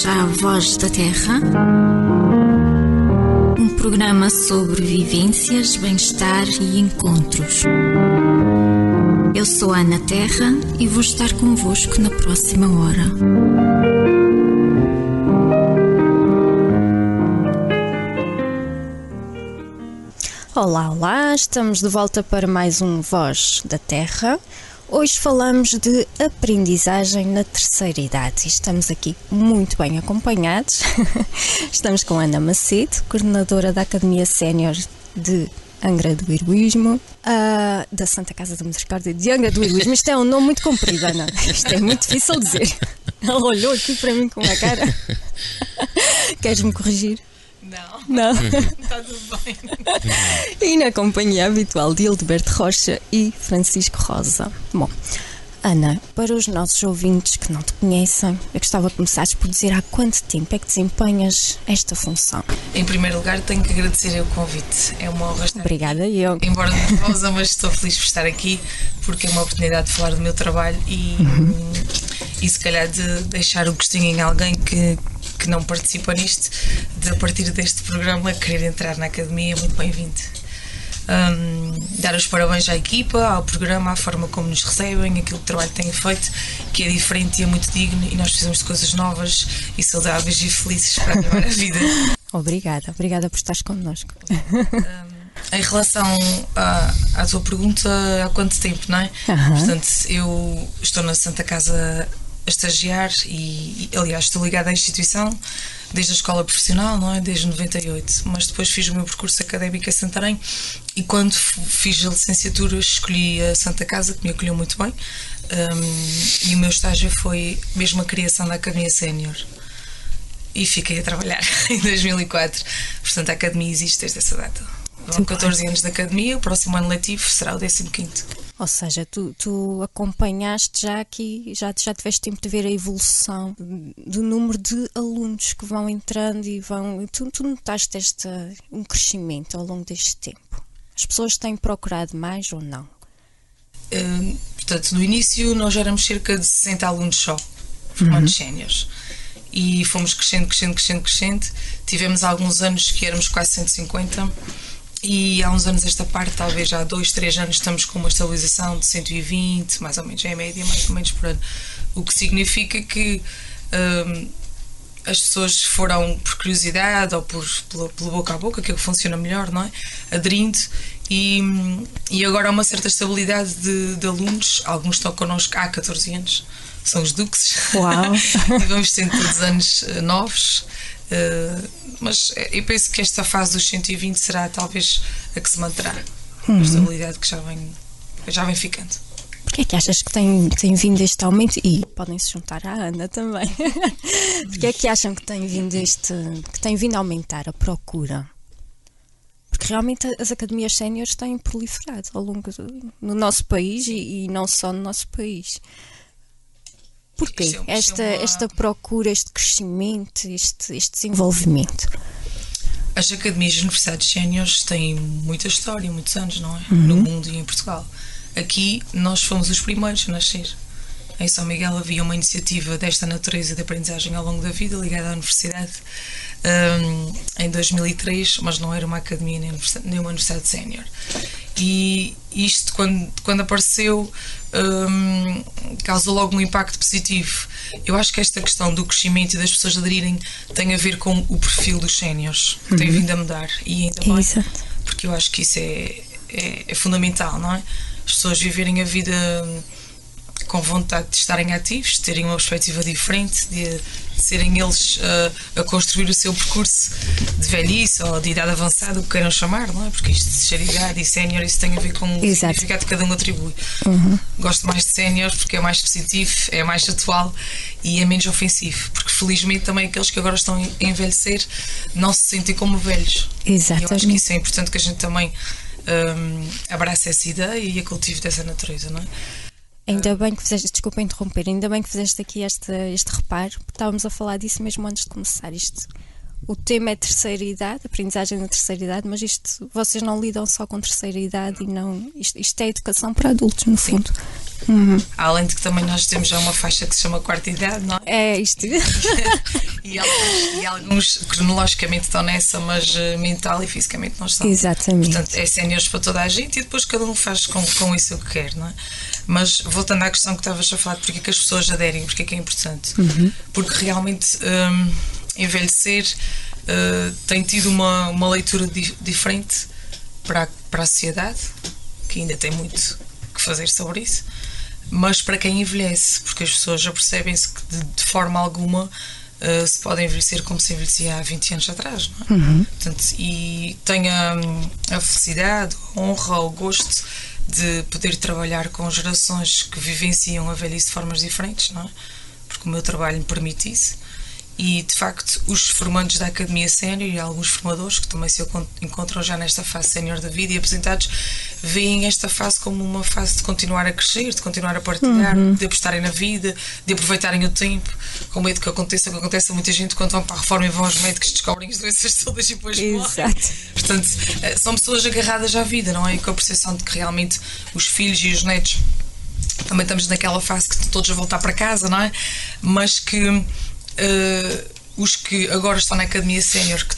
bem-vindos à Voz da Terra, um programa sobre vivências, bem-estar e encontros. Eu sou Ana Terra e vou estar convosco na próxima hora. Olá, olá, estamos de volta para mais um Voz da Terra. Hoje falamos de aprendizagem na terceira idade e estamos aqui muito bem acompanhados. estamos com Ana Macedo, coordenadora da Academia Sénior de Angra do Heroísmo, uh, da Santa Casa da Misericórdia de Angra do Heroísmo. Isto é um nome muito comprido, Ana. Isto é muito difícil dizer. Ela olhou aqui para mim com a cara. Queres-me corrigir? Não. Não. Está tudo bem. e na companhia habitual de Hildeberto Rocha e Francisco Rosa. Bom, Ana, para os nossos ouvintes que não te conhecem, eu gostava de começares por dizer há quanto tempo é que desempenhas esta função. Em primeiro lugar, tenho que agradecer o convite. É uma honra estar Obrigada, eu. Embora nervosa, mas estou feliz por estar aqui porque é uma oportunidade de falar do meu trabalho e, uhum. e se calhar de deixar o gostinho em alguém que, que não participa nisto, de a partir deste programa querer entrar na academia, muito bem-vindo. Um, dar os parabéns à equipa, ao programa, à forma como nos recebem, aquilo que trabalho que têm feito, que é diferente e é muito digno, e nós precisamos de coisas novas e saudáveis e felizes para a vida. Obrigada, obrigada por estares connosco. Um, em relação à, à, tua pergunta, há quanto tempo, não é? Uhum. Portanto, eu estou na Santa Casa estagiar e, aliás, estou ligada à instituição desde a escola profissional, não é? Desde 98. Mas depois fiz o meu percurso académico a Santarém e quando fiz a licenciatura escolhi a Santa Casa, que me acolheu muito bem. Um, e o meu estágio foi mesmo a criação da Academia Sénior. E fiquei a trabalhar em 2004. Portanto, a Academia existe desde essa data. Vão 14 anos de Academia, o próximo ano letivo será o 15. Ou seja, tu, tu acompanhaste já aqui, já, já tiveste tempo de ver a evolução do número de alunos que vão entrando e vão. Tu, tu notaste este, um crescimento ao longo deste tempo? As pessoas têm procurado mais ou não? Hum, portanto, no início nós éramos cerca de 60 alunos só, formandos uhum. séniores. E fomos crescendo, crescendo, crescendo, crescendo. Tivemos alguns anos que éramos quase 150 e há uns anos esta parte, talvez já há dois, três anos, estamos com uma estabilização de 120, mais ou menos, é média, mais ou menos por ano. O que significa que um, as pessoas foram por curiosidade ou por, pela, pela, boca a boca, que é o que funciona melhor, não é? Aderindo e, e agora há uma certa estabilidade de, de alunos, alguns estão connosco há 14 anos, são os duques. Uau! e vamos tendo todos anos uh, novos. Uh, mas eh, eu penso que esta fase dos 120 será talvez a que se manterá. Uhum. A estabilidade que já vem, já vem ficando. Porquê é que achas que tem, tem vindo este aumento? E podem se juntar à Ana também. Porquê é que acham que tem vindo este que tem vindo a aumentar a procura? Porque realmente as academias séniores têm proliferado ao longo do, no nosso país e, e não só no nosso país. Porquê é, esta, é uma... esta procura, este crescimento, este, este desenvolvimento? As academias de universidades séniores têm muita história, muitos anos, não é? Uhum. No mundo e em Portugal. Aqui nós fomos os primeiros a nascer. Em São Miguel havia uma iniciativa desta natureza de aprendizagem ao longo da vida ligada à universidade um, em 2003, mas não era uma academia nem, nem uma universidade sénior. E isto, quando, quando apareceu, um, causou logo um impacto positivo. Eu acho que esta questão do crescimento e das pessoas aderirem tem a ver com o perfil dos séniores. Uhum. Tem vindo a mudar. E ainda bem, Exato. porque eu acho que isso é, é, é fundamental, não é? As pessoas viverem a vida com vontade de estarem ativos, de terem uma perspectiva diferente, de, serem eles uh, a construir o seu percurso de velhice ou de idade avançada, o que queiram chamar, não é? Porque isto de ser idade e sénior, isso tem a ver com o Exato. significado que cada um atribui. Uhum. Gosto mais de sénior porque é mais positivo, é mais atual e é menos ofensivo, porque felizmente também aqueles que agora estão a envelhecer não se sentem como velhos. Exatamente. E eu acho que isso é importante que a gente também um, abrace essa ideia e a cultive dessa natureza, não é? Ainda bem que fizeste, desculpa interromper, ainda bem que fizeste aqui este, este reparo, porque estávamos a falar disso mesmo antes de começar. Isto, o tema é terceira idade, aprendizagem na terceira idade, mas isto vocês não lidam só com terceira idade e não. Isto, isto é educação para adultos, no fundo. Uhum. Além de que também nós temos já uma faixa que se chama quarta idade, não é? É isto. e, alguns, e, alguns, cronologicamente estão nessa, mas uh, mental e fisicamente não estão. Exatamente. Portanto, é séniores para toda a gente e depois cada um faz com, com isso o que quer, não é? Mas voltando à questão que estavas a falar, porque é que as pessoas aderem, porque é que é importante? Uhum. Porque realmente um, envelhecer uh, tem tido uma, uma leitura di diferente para a, para a sociedade, que ainda tem muito que fazer sobre isso, mas para quem envelhece, porque as pessoas já percebem-se que de, de, forma alguma uh, se pode envelhecer como se envelhecia há 20 anos atrás. Não é? uhum. Portanto, e tenho a, a felicidade, a honra, o gosto de poder trabalhar com gerações que vivenciam a velhice de formas diferentes, não é? Porque o meu trabalho me permite isso. E, de facto, os formandos da Academia Sénior e alguns formadores que também se encontram já nesta fase sénior da vida e apresentados veem esta fase como uma fase de continuar a crescer, de continuar a partilhar, uhum. de apostarem na vida, de aproveitarem o tempo, com medo que aconteça o que acontece a muita gente quando vão para a reforma e vão aos médicos descobrem as doenças todas e depois morrem. Portanto, eh, são pessoas agarradas à vida, não é? E com a percepção de que realmente os filhos e os netos também estamos naquela fase que todos a voltar para casa, não é? Mas que os que agora estão na Academia Sénior, que,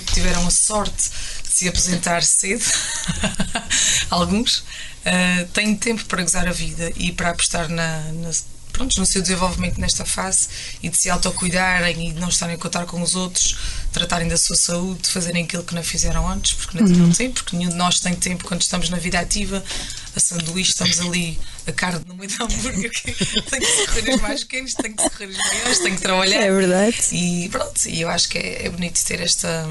que, tiveram a sorte de se apresentar cedo, alguns, uh, têm tempo para gozar a vida e para apostar na, na pronto, no seu desenvolvimento nesta fase e de se autocuidarem e de não estarem a contar com os outros, tratarem da sua saúde, fazerem aquilo que não fizeram antes, porque não uhum. tempo, porque nenhum de nós tem tempo quando estamos na vida ativa, a sanduíche, estamos ali a carne no meio do hambúrguer, tem que se correr os mais pequenos, tem que se correr os maiores, tem que trabalhar. É verdade. E pronto, e eu acho que é, é bonito ter esta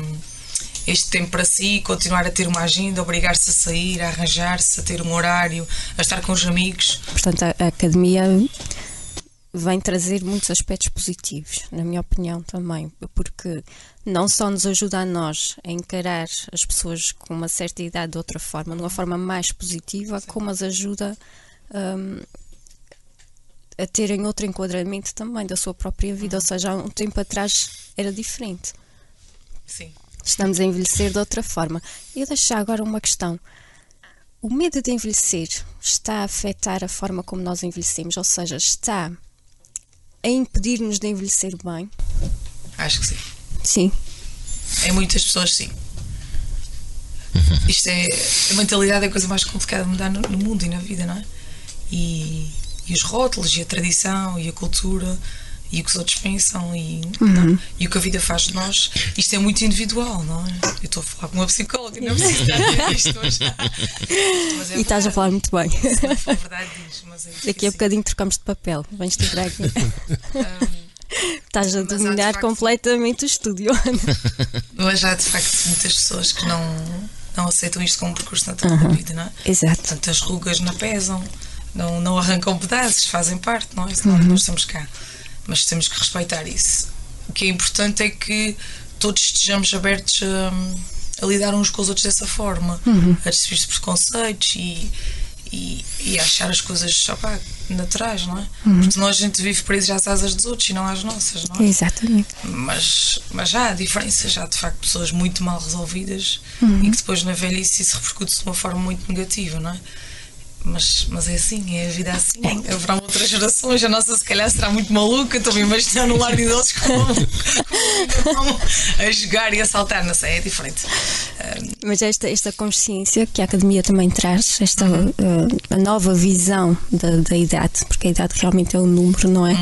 este tempo para si, continuar a ter uma agenda, obrigar-se a sair, a arranjar-se, a ter um horário, a estar com os amigos. Portanto, a academia vem trazer muitos aspectos positivos, na minha opinião também, porque não só nos ajuda a nós a encarar as pessoas com uma certa idade de outra forma, de uma forma mais positiva, Sim. como as ajuda um, a terem outro enquadramento também da sua própria vida. Uhum. Ou seja, há um tempo atrás era diferente. Sim. Estamos a envelhecer de outra forma. Eu deixo agora uma questão. O medo de envelhecer está a afetar a forma como nós envelhecemos, ou seja, está a impedir-nos de envelhecer bem? Acho que sim. Sim. Em muitas pessoas, sim. Isto é. A mentalidade é a coisa mais complicada de mudar no, no mundo e na vida, não é? E, e os rótulos, e a tradição, e a cultura e o que os outros pensam e, uhum. e o que a vida faz de nós. Isto é muito individual, não é? Eu estou a falar com uma psicóloga, não preciso estar isto mas é E estás a falar muito bem. Se for verdade, diz, mas é Daqui a bocadinho trocamos de papel. Vens te aqui. um, Estás a dominar facto, completamente o estúdio. mas há de facto muitas pessoas que não, não aceitam isto como um percurso natural uhum. da vida, não é? Exato. Portanto, as rugas não pesam, não, não arrancam pedaços, fazem parte, não é? Senão uhum. nós estamos cá mas temos que respeitar isso. O que é importante é que todos estejamos abertos a, a lidar uns com os outros dessa forma, uhum. a desistir preconceitos e, e, e, achar as coisas opa, naturais, não é? Uhum. Porque senão a gente vive preso às asas dos outros e não às nossas, não é? Exatamente. Mas, mas há diferenças, há de facto pessoas muito mal resolvidas uhum. e que depois na velhice isso repercute de uma forma muito negativa, não é? Mas, mas é assim, é a vida assim. É. Haverá outras gerações, a nossa se calhar será muito maluca. Estou-me imaginar no lar de idosos como, como a jogar e a saltar, não sei, é diferente. Mas esta, esta consciência que a academia também traz, esta uhum. uh, a nova visão da, da idade, porque a idade realmente é um número, não é?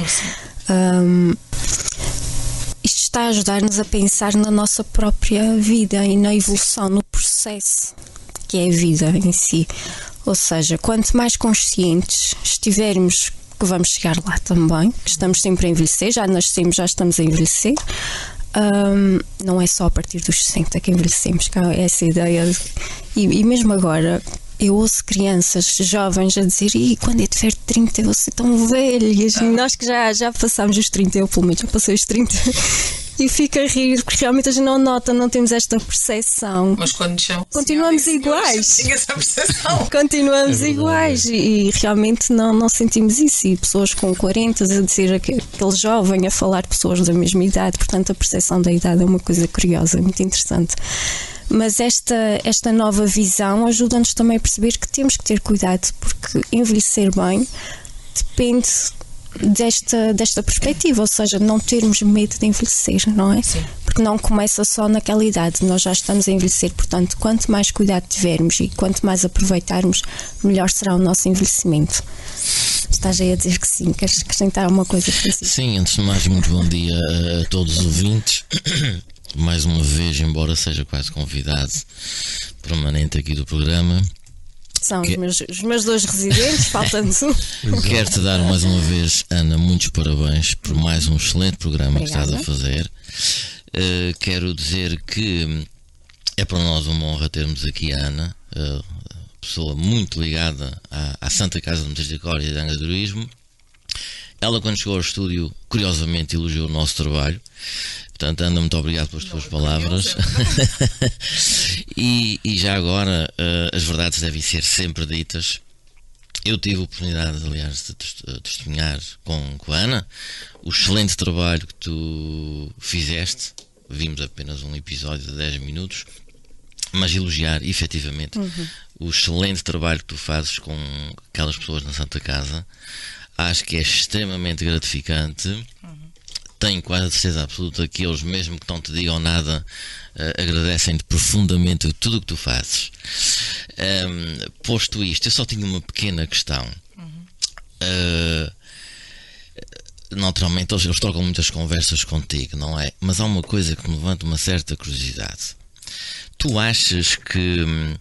Um, isto está a ajudar-nos a pensar na nossa própria vida e na evolução, no processo que é a vida em si. Ou seja, quanto mais conscientes estivermos que vamos chegar lá também, que estamos sempre a envelhecer, já nascemos, já estamos a envelhecer. Um, não é só a partir dos 60 que envelhecemos, que há essa ideia. De, e, e, mesmo agora, eu ouço crianças jovens a dizer: e quando eu tiver 30 eu vou ser tão velho. E nós que já, já passámos os 30, eu pelo menos já passei os 30, e fica a rir, porque realmente a gente não nota, não temos esta percepção. Mas quando chamam, continuamos iguais. essa percepção. Continuamos é iguais e, e, realmente não, não sentimos isso. E pessoas com 40 a dizer aquele jovem a falar de pessoas da mesma idade, portanto a percepção da idade é uma coisa curiosa, muito interessante. Mas esta, esta nova visão ajuda-nos também a perceber que temos que ter cuidado, porque envelhecer bem depende desta, desta perspectiva, ou seja, não termos medo de envelhecer, não é? Sim. Porque não começa só naquela idade, nós já estamos a envelhecer, portanto, quanto mais cuidado tivermos e quanto mais aproveitarmos, melhor será o nosso envelhecimento. Estás aí a dizer que sim, queres acrescentar alguma coisa, Francisco? Sim, antes de mais, muito bom dia a todos os ouvintes. Mais uma vez, embora seja quase convidado permanente aqui do programa, são que... os, meus, os meus dois residentes, faltando um. Quero-te dar mais uma vez, Ana, muitos parabéns por mais um excelente programa Obrigada. que estás a fazer. Uh, quero dizer que é para nós uma honra termos aqui a Ana, uh, pessoa muito ligada à, à Santa Casa de Misericórdia e de Angadorismo. Ela, quando chegou ao estúdio, curiosamente elogiou o nosso trabalho. Portanto, Ana, muito obrigado pelas tuas palavras. e, e, já agora, uh, as verdades devem ser sempre ditas. Eu tive a oportunidade, aliás, de testemunhar com, com a Ana o excelente trabalho que tu fizeste. Vimos apenas um episódio de 10 minutos, mas elogiar efetivamente uhum. o excelente trabalho que tu fazes com aquelas pessoas na Santa Casa. Acho que é extremamente gratificante. Uhum tenho quase a certeza absoluta que eles, mesmo que não te digam nada, uh, agradecem-te profundamente tudo o que tu fazes. Um, posto isto, eu só tinha uma pequena questão. Uhum. Uh, naturalmente, eles, eles trocam muitas conversas contigo, não é? Mas há uma coisa que me levanta uma certa curiosidade. Tu achas que hum,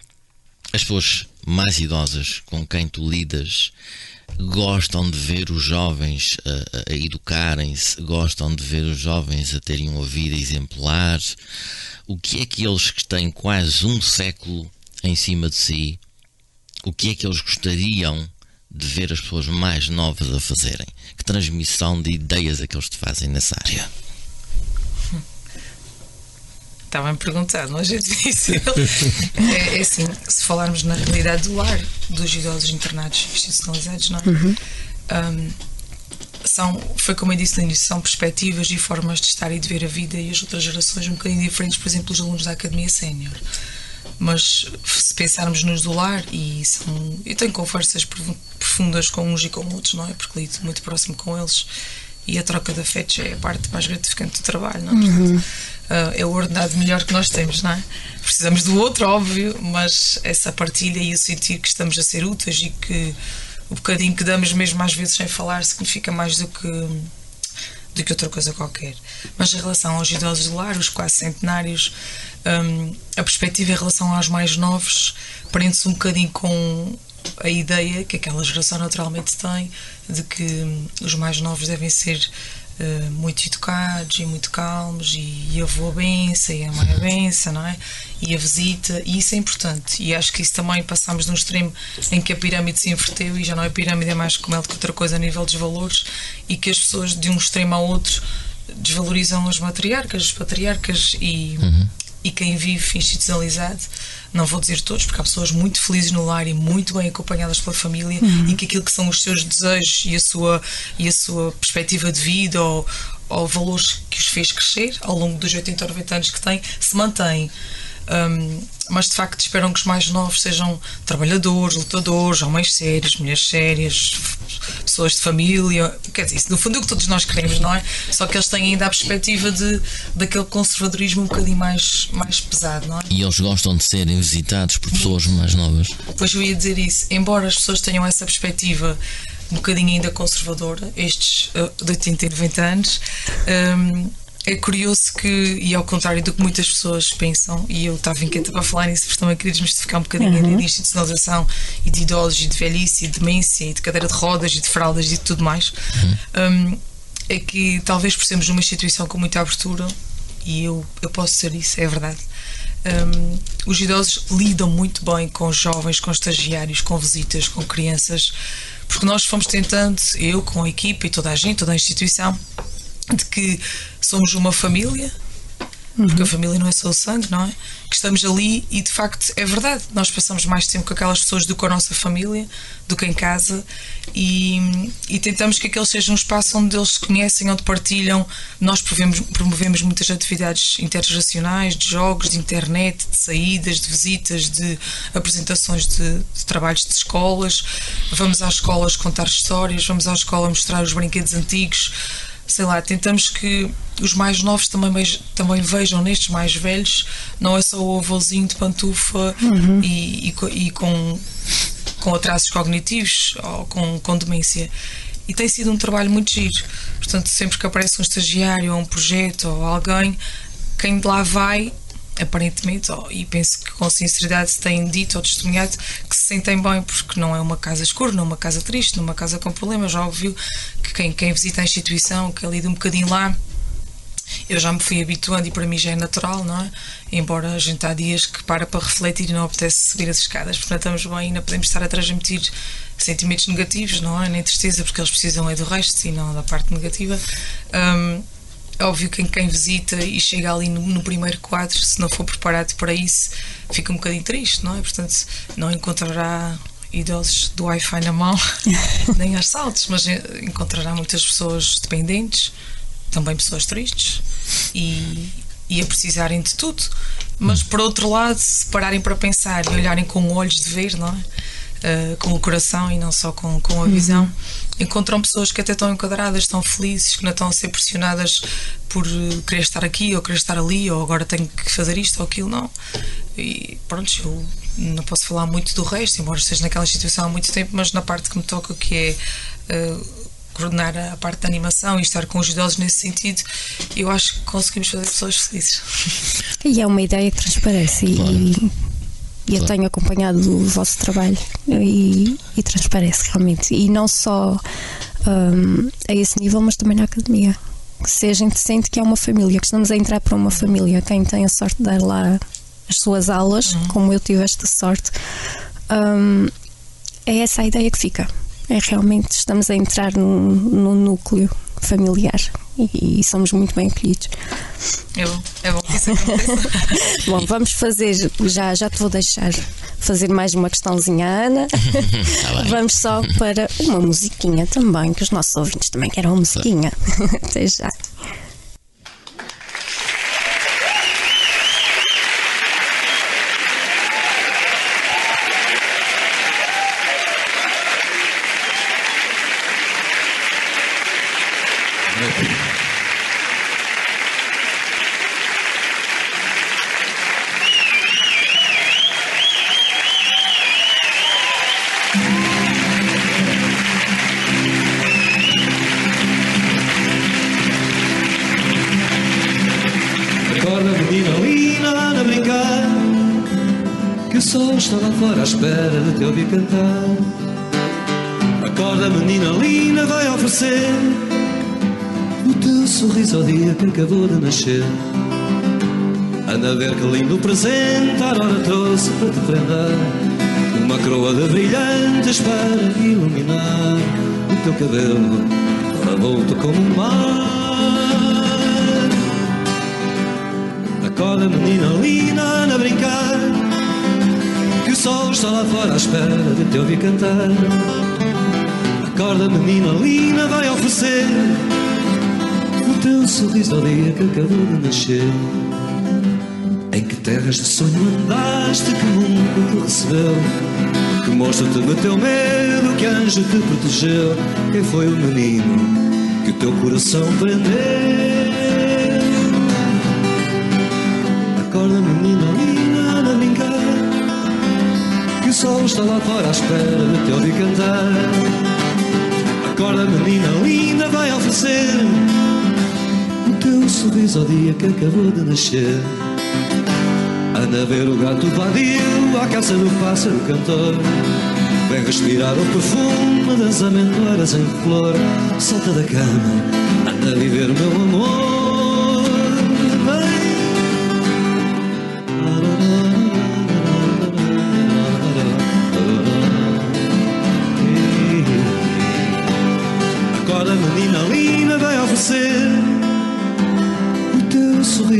as pessoas mais idosas com quem tu lidas gostam de ver os jovens a, a educarem-se, gostam de ver os jovens a terem uma vida exemplar. O que é que eles que têm quase um século em cima de si, o que é que eles gostariam de ver as pessoas mais novas a fazerem? Que transmissão de ideias é que eles te fazem nessa área? Estava-me perguntado, mas é difícil. é, é assim, se falarmos na realidade do lar dos idosos internados institucionalizados, não é? Uhum. Um, são, foi como eu disse no início, são perspectivas e formas de estar e de ver a vida e as outras gerações um bocadinho diferentes, por exemplo, os alunos da Academia Sénior. Mas se pensarmos nos do lar, e são, eu tenho conversas profundas com uns e com outros, não é? Porque lido muito próximo com eles e a troca de afetos é a parte mais gratificante do trabalho, não é? Uhum uh, é o ordenado melhor que nós temos, não é? Precisamos do outro, óbvio, mas essa partilha e o sentir que estamos a ser úteis e que o bocadinho que damos, mesmo às vezes sem falar, significa mais do que do que outra coisa qualquer. Mas em relação aos idosos do lar, os quase centenários, um, a perspectiva em relação aos mais novos prende-se um bocadinho com a ideia que aquela geração naturalmente tem de que os mais novos devem ser uh, muito educados e muito calmos e, e a avó bença e a mãe a bença, não é? E a visita, e isso é importante. E acho que isso também passamos de um extremo em que a pirâmide se inverteu e já não é pirâmide, é mais como ela que outra coisa a nível dos valores e que as pessoas de um extremo ao outro desvalorizam as matriarcas, as patriarcas e, uhum. E quem vive institucionalizado não vou dizer todos, porque há pessoas muito felizes no lar e muito bem acompanhadas pela família uhum. e que aquilo que são os seus desejos e a sua, e a sua perspectiva de vida ou, ou valores que os fez crescer ao longo dos 80 ou 90 anos que têm se mantêm. Um, mas de facto esperam que os mais novos sejam trabalhadores, lutadores, homens sérios, mulheres sérias, pessoas de família. Quer dizer, isso no fundo é o que todos nós queremos, não é? Só que eles têm ainda a perspectiva de, daquele conservadorismo um bocadinho mais, mais pesado, não é? E eles gostam de serem visitados por pessoas mais novas. Pois eu ia dizer isso. Embora as pessoas tenham essa perspectiva um bocadinho ainda conservadora, estes uh, de 80 e 90 anos. Um, é curioso que, e ao contrário do que muitas pessoas pensam, e eu estava inquieta para falar nisso, porque também queria desmistificar um bocadinho uhum. de institucionalização e de idosos e de velhice e de demência e de cadeira de rodas e de fraldas e de tudo mais, uhum. um, é que talvez por sermos uma instituição com muita abertura, e eu, eu posso ser isso, é verdade. Um, os idosos lidam muito bem com jovens, com estagiários, com visitas, com crianças, porque nós fomos tentando, eu com a equipa e toda a gente, toda a instituição, de que somos uma família, porque a família não é só o sangue, não é? Que estamos ali e de facto é verdade, nós passamos mais tempo com aquelas pessoas do que a nossa família, do que em casa e, e tentamos que aquele seja um espaço onde eles se conhecem, onde partilham. Nós promovemos, promovemos muitas atividades intergeracionais, de jogos, de internet, de saídas, de visitas, de apresentações de, de trabalhos de escolas. Vamos às escolas contar histórias, vamos à escola mostrar os brinquedos antigos sei lá, tentamos que os mais novos também, também vejam nestes mais velhos, não é só o avôzinho de pantufa uhum. e, e, e, com, com atrasos cognitivos ou com, com demência. E tem sido um trabalho muito giro. Portanto, sempre que aparece um estagiário ou um projeto ou alguém, quem de lá vai aparentemente, e penso que com sinceridade se têm dito ou testemunhado que se sentem bem, porque não é uma casa escura, não é uma casa triste, não é uma casa com problemas. Já ouviu que quem, quem visita a instituição, que ali de um bocadinho lá, eu já me fui habituando e para mim já é natural, não é? Embora a gente há dias que para para refletir e não apetece subir as escadas, portanto estamos bem não podemos estar a transmitir sentimentos negativos, não é? Nem tristeza, porque eles precisam é do resto e não da parte negativa. Um, é óbvio que quem visita e chega ali no, no, primeiro quadro, se não for preparado para isso, fica um bocadinho triste, não é? Portanto, não encontrará idosos do Wi-Fi na mão, nem aos saltos, mas encontrará muitas pessoas dependentes, também pessoas tristes e, e a precisarem de tudo. Mas por outro lado, se pararem para pensar e olharem com olhos de ver, não é? Uh, com o coração e não só com, com a visão. Uhum encontram pessoas que até estão enquadradas, estão felizes, que não estão a ser pressionadas por eh, querer estar aqui ou querer estar ali, ou agora tenho que fazer isto ou aquilo, não. E pronto, eu não posso falar muito do resto, embora esteja naquela situação há muito tempo, mas na parte que me toca, que é. Uh, coordenar a parte da animação e estar com os idosos nesse sentido, eu acho que conseguimos fazer pessoas felizes. E é uma ideia que transparece e, e eu tenho acompanhado o vosso trabalho e, e transparece realmente. E não só um, a esse nível, mas também na academia. Se a gente sente que é uma família, que estamos a entrar para uma família, quem tem a sorte de dar lá as suas aulas, uhum. como eu tive esta sorte, um, é essa a ideia que fica. É realmente estamos a entrar no, no núcleo familiar e, e, somos muito bem acolhidos. É bom, é bom bom, vamos fazer, já, já te vou deixar fazer mais uma questãozinha, Ana. tá vamos só para uma musiquinha também, que os nossos ouvintes também querem uma musiquinha. Até já. Acabou de nascer. Anda a ver que lindo presente, a hora trouxe para te prender. Uma coroa de brilhantes para iluminar o teu cabelo, revolto como o mar. Acorda, menina linda, a brincar sol está lá fora à espera de te ouvir cantar. Acorda, menina linda, vai oferecer o teu sorriso ao dia que acabou de nascer. Em que terras de sonho andaste, que mundo te recebeu? Que mostra-te no teu medo, que anjo te protegeu? Quem foi o menino que o teu coração prendeu? Acorda, menina linda, a brincar o sol está lá fora à espera de te ouvir cantar. Acorda, menina linda, vai oferecer sorriso ao dia que acabou de nascer. Anda a ver o gato vadio à caça do pássaro cantor. Vem respirar o perfume das amendoeiras em flor. Salta da cama, anda a viver o meu amor. menina linda vai oferecer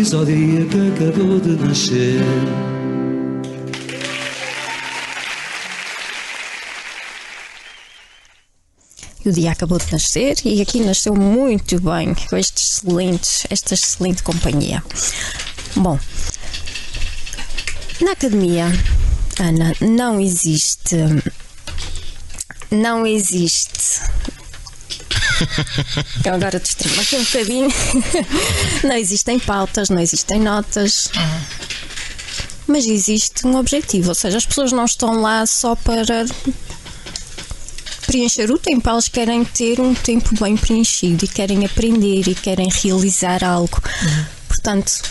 sorriso ao dia que acabou de nascer. O dia acabou de nascer e aqui nasceu muito bem com estes excelentes, esta excelente companhia. Bom, na academia, Ana, não existe. Não existe. Eu agora distraí-me aqui um bocadinho. Não existem pautas, não existem notas. Mas existe um objetivo, ou seja, as pessoas não estão lá só para preencher o tempo, elas querem ter um tempo bem preenchido e querem aprender e querem realizar algo. Portanto,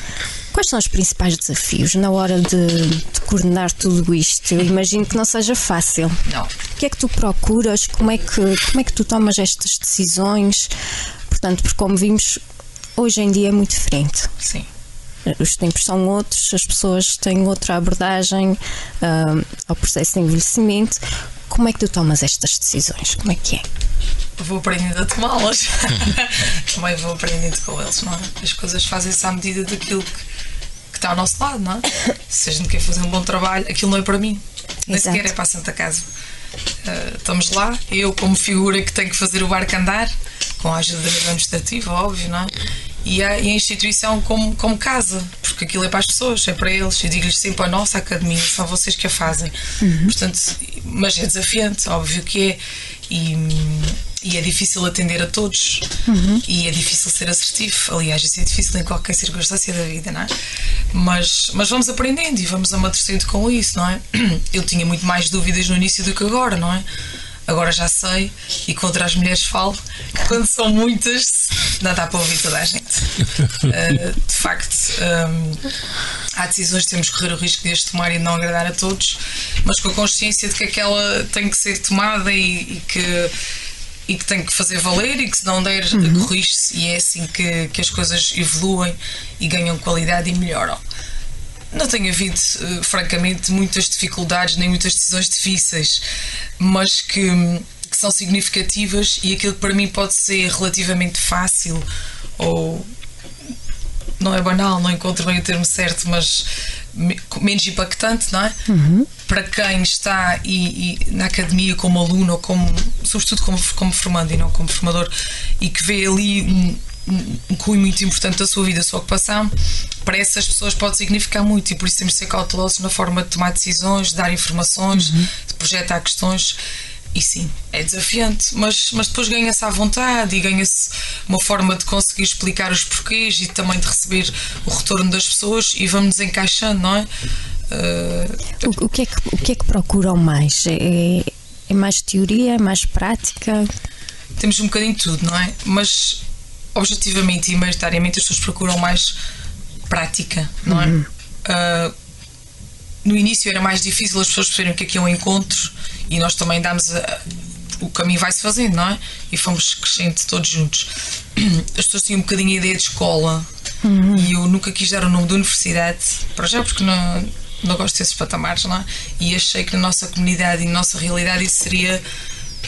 quais são os principais desafios na hora de, de coordenar tudo isto? Eu imagino que não seja fácil. Não. O que é que tu procuras? Como é que, como é que tu tomas estas decisões? Portanto, porque como vimos, hoje em dia é muito diferente. Sim. Os tempos são outros, as pessoas têm outra abordagem ah, ao processo de envelhecimento. Como é que tu tomas estas decisões? Como é que é? Vou aprendendo a tomá-las. Também vou aprendendo com eles, não é? As coisas fazem-se à medida daquilo que está ao nosso lado, não é? Se a gente quer fazer um bom trabalho, aquilo não é para mim. Nem Exato. sequer é para a Santa Casa. Ah, estamos lá, eu como figura que tenho que fazer o barco andar, com a ajuda administrativa, óbvio, não é? E a, e a instituição como, como casa, porque aquilo é para as pessoas, é para eles. Eu digo-lhes sempre a nossa academia, são vocês que a fazem. Portanto, mas é desafiante, óbvio que é. E, e é difícil atender a todos e é difícil ser assertivo. Aliás, isso é difícil em qualquer circunstância da vida, não é? Mas, mas vamos aprendendo e vamos amadurecendo com isso, não é? Eu tinha muito mais dúvidas no início do que agora, não é? Agora já sei e contra as mulheres falo que quando são muitas não dá para ouvir toda a gente. Uh, de facto, um, há decisões que temos que correr o risco de as tomar e de não agradar a todos, mas com a consciência de que aquela tem que ser tomada e, e que e que tem que fazer valer e que se não der corrige-se e é assim que, que as coisas evoluem e ganham qualidade e melhoram. Não tenho havido, eh, francamente, muitas dificuldades nem muitas decisões difíceis, mas que, que são significativas e aquilo que para mim pode ser relativamente fácil ou não é banal, não encontro bem o termo certo, mas menos impactante, não é? Para quem está e, e na academia como aluno ou como, sobretudo como, como formando e não como formador, e que vê ali um, um, cunho muito importante da sua vida, da sua ocupação, para essas pessoas pode significar muito e por isso temos de ser cautelosos na forma de tomar decisões, de dar informações, de projetar questões. E sim, é desafiante, mas, mas depois ganha-se à vontade e ganha-se uma forma de conseguir explicar os porquês e também de receber o retorno das pessoas e vamos encaixando, não é? Uh, O, o que, é que, o que é que procuram mais? É, é mais teoria? É mais prática? temos um bocadinho de tudo, não é? Mas objetivamente e maioritariamente as pessoas procuram mais prática, não é? Ah, no início era mais difícil as pessoas perceberem o que é que é um encontro e nós também damos a- o caminho vai-se fazendo, não é? E fomos crescendo todos juntos. As pessoas tinham um bocadinho a ideia de escola e eu nunca quis dar o nome da universidade, para já porque não, não gosto desses patamares, não é? E achei que na nossa comunidade e na nossa realidade isso seria.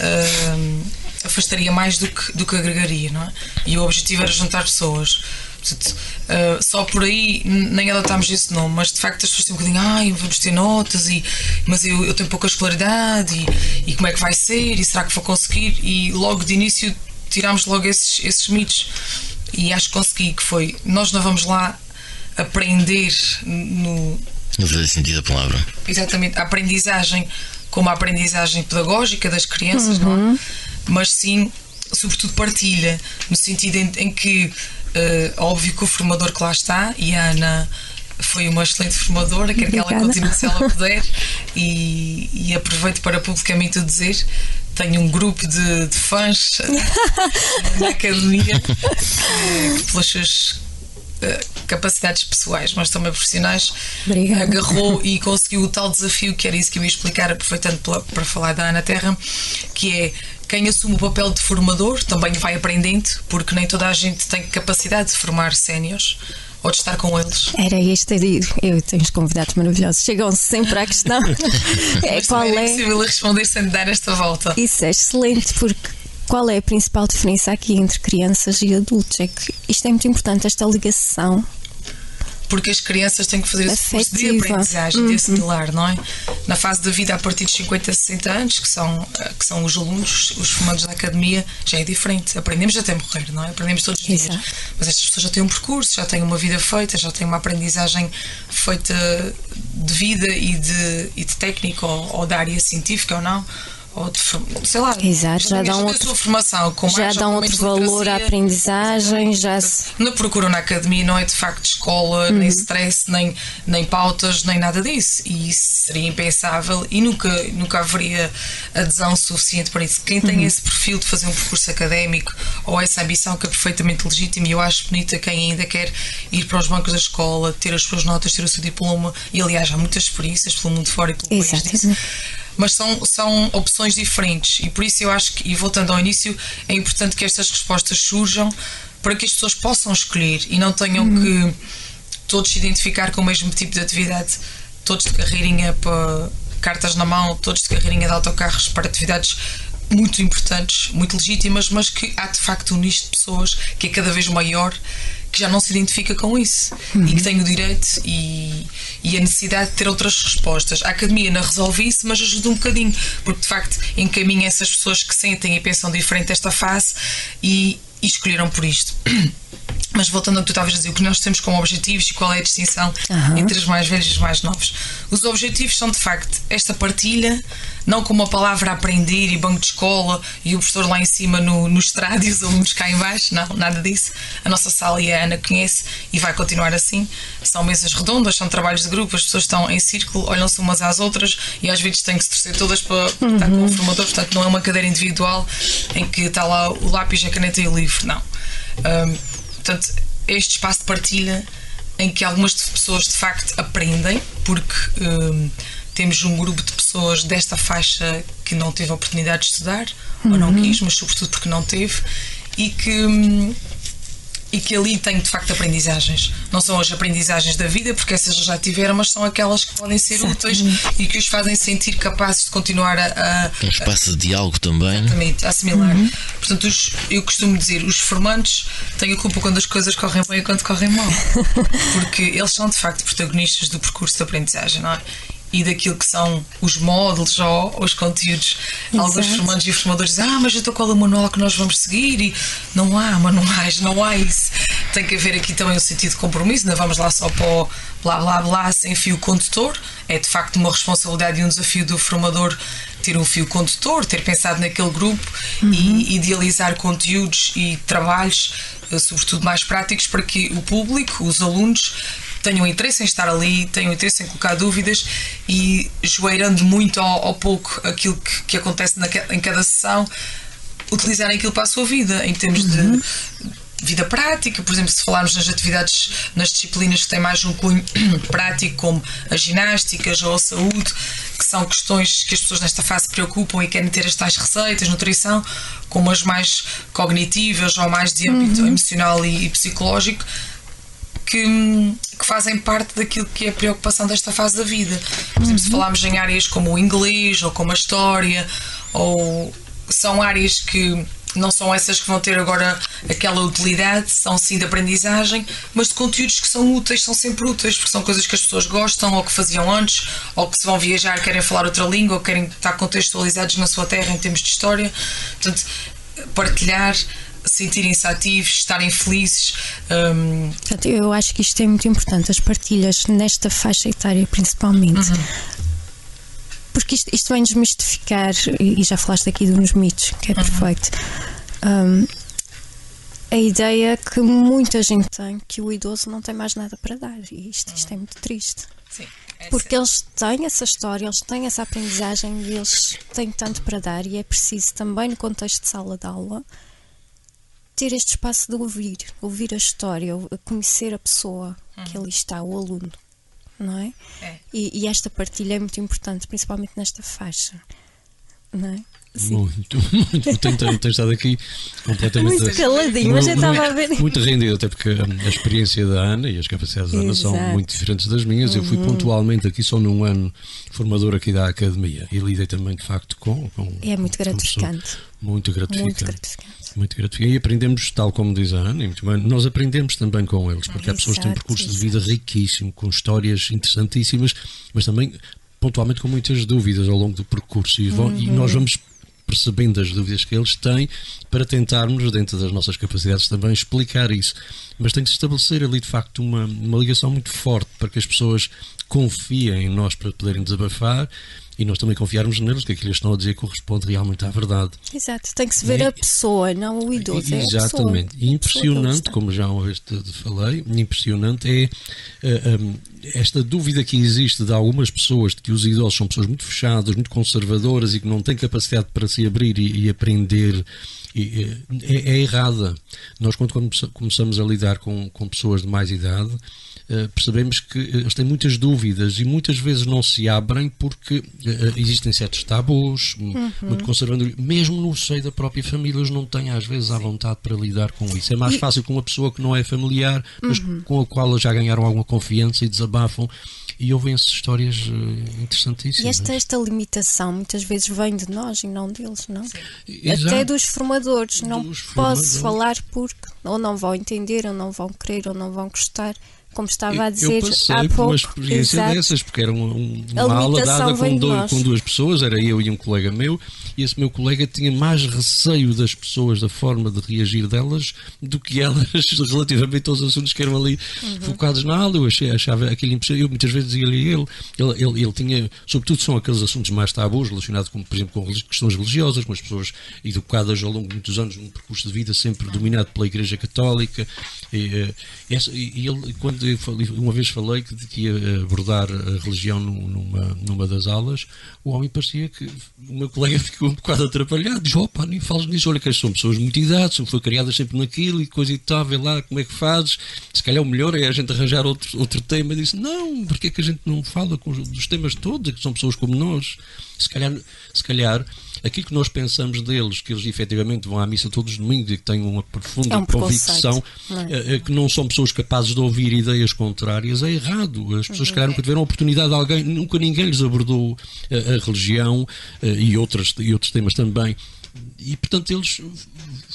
ah, afastaria mais do que, do que agregaria, não é? E o objetivo era juntar pessoas. Portanto, ah, só por aí nem adotámos esse nome, mas de facto as pessoas têm um bocadinho, ai, vamos ter notas, e, mas eu, eu tenho pouca escolaridade, e, e como é que vai ser, e será que vou conseguir? E logo de início tirámos logo esses, esses mitos, e acho que consegui, que foi, nós não vamos lá aprender no, Não fazia sentido a palavra. exatamente a aprendizagem como a aprendizagem pedagógica das crianças, não é? Mas sim, sobretudo partilha, no sentido em, em que, óbvio que o formador que lá está, e a Ana foi uma excelente formadora, quero que ela continue se ela puder, e, e aproveito para publicamente o dizer. Tenho um grupo de, de fãs na academia que, que pelas suas eh, capacidades pessoais, mas também profissionais, Obrigada. agarrou e conseguiu o tal desafio, que era isso que eu ia explicar, aproveitando para falar da Ana Terra, que é quem assume o papel de formador também vai aprendendo, porque nem toda a gente tem capacidade de formar séniores ou de estar com eles. Era este eu tenho os convidados maravilhosos. Chegam sempre à questão. é, qual é é? impossível responder sem dar esta volta. Isso é excelente porque qual é a principal diferença aqui entre crianças e adultos? É que isto é muito importante, esta ligação porque as crianças têm que fazer esse curso de aprendizagem, Uhum. de assimilar, não é? Na fase da vida a partir dos 50, 60 anos, que são, eh, que são os alunos, os formandos da academia, já é diferente. Aprendemos até morrer, não é? Aprendemos todos os dias. Mas estas pessoas já têm um percurso, já têm uma vida feita, já têm uma aprendizagem feita de vida e de, e de técnica, ou, ou da área científica ou não. De, sei lá, Exato, já têm a outro- formação, com já dão com outro valor à aprendizagem, já se. Não procuram na academia, não é de facto escola, nem stress, nem, nem pautas, nem nada disso. E isso seria impensável e nunca, nunca haveria adesão suficiente para isso. Quem tem esse perfil de fazer um percurso académico ou essa ambição que é perfeitamente legítima, e eu acho bonita quem ainda quer ir para os bancos da escola, ter as suas notas, ter o seu diploma, e aliás há muitas experiências pelo mundo fora e pelo país Exatamente. disso mas são, são opções diferentes. E por isso eu acho que, e voltando ao início, é importante que estas respostas surjam para que as pessoas possam escolher e não tenham que todos se identificar com o mesmo tipo de atividade, todos de carreirinha para cartas na mão, todos de carreirinha de autocarros para atividades muito importantes, muito legítimas, mas que há de facto um nicho de pessoas que é cada vez maior que já não se identifica com isso e que tem o direito e, e a necessidade de ter outras respostas. A academia não resolve isso, mas ajuda um bocadinho, porque de facto encaminha essas pessoas que sentem e pensam diferente esta fase e, e escolheram por isto. Mas voltando ao que tu estavas a dizer, o que nós temos como objetivos e qual é a distinção Aham. entre os mais velhos e os mais novos? Os objetivos são de facto esta partilha, não como a palavra aprender e banco de escola e o professor lá em cima no, no estrado e os alunos cá em baixo, não, nada disso. A nossa sala e a Ana conhece e vai continuar assim. São mesas redondas, são trabalhos de grupo, as pessoas estão em círculo, olham-se umas às outras e às vezes têm que se torcer todas para estar com o formador, portanto não é uma cadeira individual em que está lá o lápis, a caneta e o livro, não. Hum, portanto, este espaço de partilha em que algumas pessoas de facto aprendem, porque hum, temos um grupo de pessoas desta faixa que não teve a oportunidade de estudar, ou não quis, mas sobretudo porque não teve, e que. E que ali tem de facto aprendizagens. Não são as aprendizagens da vida, porque essas já tiveram, mas são aquelas que podem ser úteis e que os fazem sentir capazes de continuar a- a, Um espaço de diálogo também. Exatamente, assimilar. Portanto, os- eu costumo dizer, os formantes têm a culpa quando as coisas correm bem e quando correm mal. Porque eles são de facto protagonistas do percurso de aprendizagem, não é? E daquilo que são os módulos ou os conteúdos. Alguns Exato. formantes e formadores dizem, ah, mas eu estou com o manual que nós vamos seguir e não há manuais, não há isso. Tem que haver aqui também um sentido de compromisso, não vamos lá só para o blá blá blá sem fio condutor. É de facto uma responsabilidade e um desafio do formador ter um fio condutor, ter pensado naquele grupo e idealizar conteúdos e trabalhos, eh, sobretudo mais práticos, para que o público, os alunos, tenham interesse em estar ali, tenham interesse em colocar dúvidas e joeirando muito ao, ao pouco aquilo que, que acontece naque- em cada sessão, utilizarem aquilo para a sua vida, em termos de vida prática, por exemplo, se falarmos nas atividades, nas disciplinas que têm mais um cunho prático, como as ginásticas ou a saúde, que são questões que as pessoas nesta fase se preocupam e querem ter as tais receitas, nutrição, como as mais cognitivas ou mais de âmbito emocional e, e psicológico, que, que fazem parte daquilo que é a preocupação desta fase da vida. Por exemplo, se falarmos em áreas como o inglês ou como a história, ou são áreas que não são essas que vão ter agora aquela utilidade, são sim de aprendizagem, mas de conteúdos que são úteis, são sempre úteis, porque são coisas que as pessoas gostam ou que faziam antes, ou que se vão viajar querem falar outra língua, ou querem estar contextualizados na sua terra em termos de história. Portanto, partilhar, sentirem-se ativos, estarem felizes. hum, Portanto, eu acho que isto é muito importante, as partilhas nesta faixa etária principalmente. Porque isto, isto vem desmistificar, e já falaste aqui de uns mitos, que é perfeito. Hum, a ideia que muita gente tem que o idoso não tem mais nada para dar. E isto, isto é muito triste. sim, é Porque eles têm essa história, eles têm essa aprendizagem e eles têm tanto para dar, e é preciso também, no contexto de sala de aula, ter este espaço de ouvir, ouvir a história, conhecer a pessoa que ali está, o aluno, não é? É. E, e esta partilha é muito importante, principalmente nesta faixa, não é? Sim. Muito, muito. Tenho, tenho, estado aqui completamente. Muito caladinho, mas eu estava a ver. Muito rendido, até porque hum, a experiência da Ana e as capacidades da Ana são Exato. Uhum. muito diferentes das minhas. Eu fui pontualmente aqui só num ano formador aqui da academia e lidei também, de facto, com. com É muito gratificante. Muito gratificante. Muito gratificante. Muito gratificante. E aprendemos, tal como diz a Ana, muito bem, nós aprendemos também com eles, porque há pessoas que têm um Exato, percurso de vida riquíssimo, com histórias interessantíssimas, mas também pontualmente com muitas dúvidas ao longo do percurso. E, vão- e nós vamos percebendo as dúvidas que eles têm para tentarmos, dentro das nossas capacidades, também explicar isso. Mas tem que se estabelecer ali, de facto, uma, uma ligação muito forte para que as pessoas confiem em nós para poderem desabafar e nós também confiarmos neles, que aquilo que eles estão a dizer corresponde realmente à verdade. Exato, tem que se ver E- a pessoa, não o idoso. é. Exatamente. E impressionante, como já uma vez te te falei, impressionante é eh, um, esta dúvida que existe de algumas pessoas de que os idosos são pessoas muito fechadas, muito conservadoras e que não têm capacidade para se abrir e, e aprender. Eh, é, é errada. Nós, quando come- começamos a lidar com, com pessoas de mais idade, percebemos que eh, eles têm muitas dúvidas e muitas vezes não se abrem porque eh, eh, existem certos tabus, m- muito conservadores, mesmo no seio da própria família, eles não têm às vezes à vontade para lidar com isso. É mais fácil com uma pessoa que não é familiar, mas com a qual eles já ganharam alguma confiança e desabafam. E ouvem-se histórias eh, E interessantíssimas. esta, esta limitação muitas vezes vem de nós e não deles, não? Exato. Até dos formadores. Não Dos posso formadores. falar porque ou não vão entender, ou não vão querer, ou não vão gostar. Como estava a Eu- dizer eu passei há por pouco. uma experiência Exato. dessas, porque era uma, um- A uma aula dada com, dois- com duas pessoas, era eu e um colega meu, e esse meu colega tinha mais receio das pessoas, da forma de reagir delas, do que elas relativamente aos assuntos que eram ali Uhum. focados na aula. Eu achei, achava aquilo impressionante. Eu muitas vezes dizia-lhe a ele, ele, ele, ele tinha, sobretudo são aqueles assuntos mais tabus, relacionados com, por exemplo, com questões religiosas, com as pessoas educadas ao longo de muitos anos num percurso de vida sempre dominado pela Igreja Católica. E, eh, e- e ele, quando falei- uma vez falei que, que ia abordar a religião num- numa, numa das aulas, o homem parecia que o meu colega ficou um bocado atrapalhado. Diz: opa, nem falas nisso, olha que são pessoas muito idade, são- foi criadas sempre naquilo e coisa e tal, vê lá como é que fazes. Se calhar o melhor é a gente arranjar outro, outro tema. Disse: não, porque é que a gente não fala com os, dos temas todos, que são pessoas como nós? Se calhar, se calhar aquilo que nós pensamos deles, que eles efetivamente vão à missa todos os domingos e que têm uma profunda É um convicção, não é? eh, eh, que não são pessoas capazes de ouvir ideias contrárias, é errado. As pessoas, se calhar, nunca tiveram a oportunidade de alguém, nunca ninguém lhes abordou eh, a religião e, outras, e outros temas também. E, portanto, eles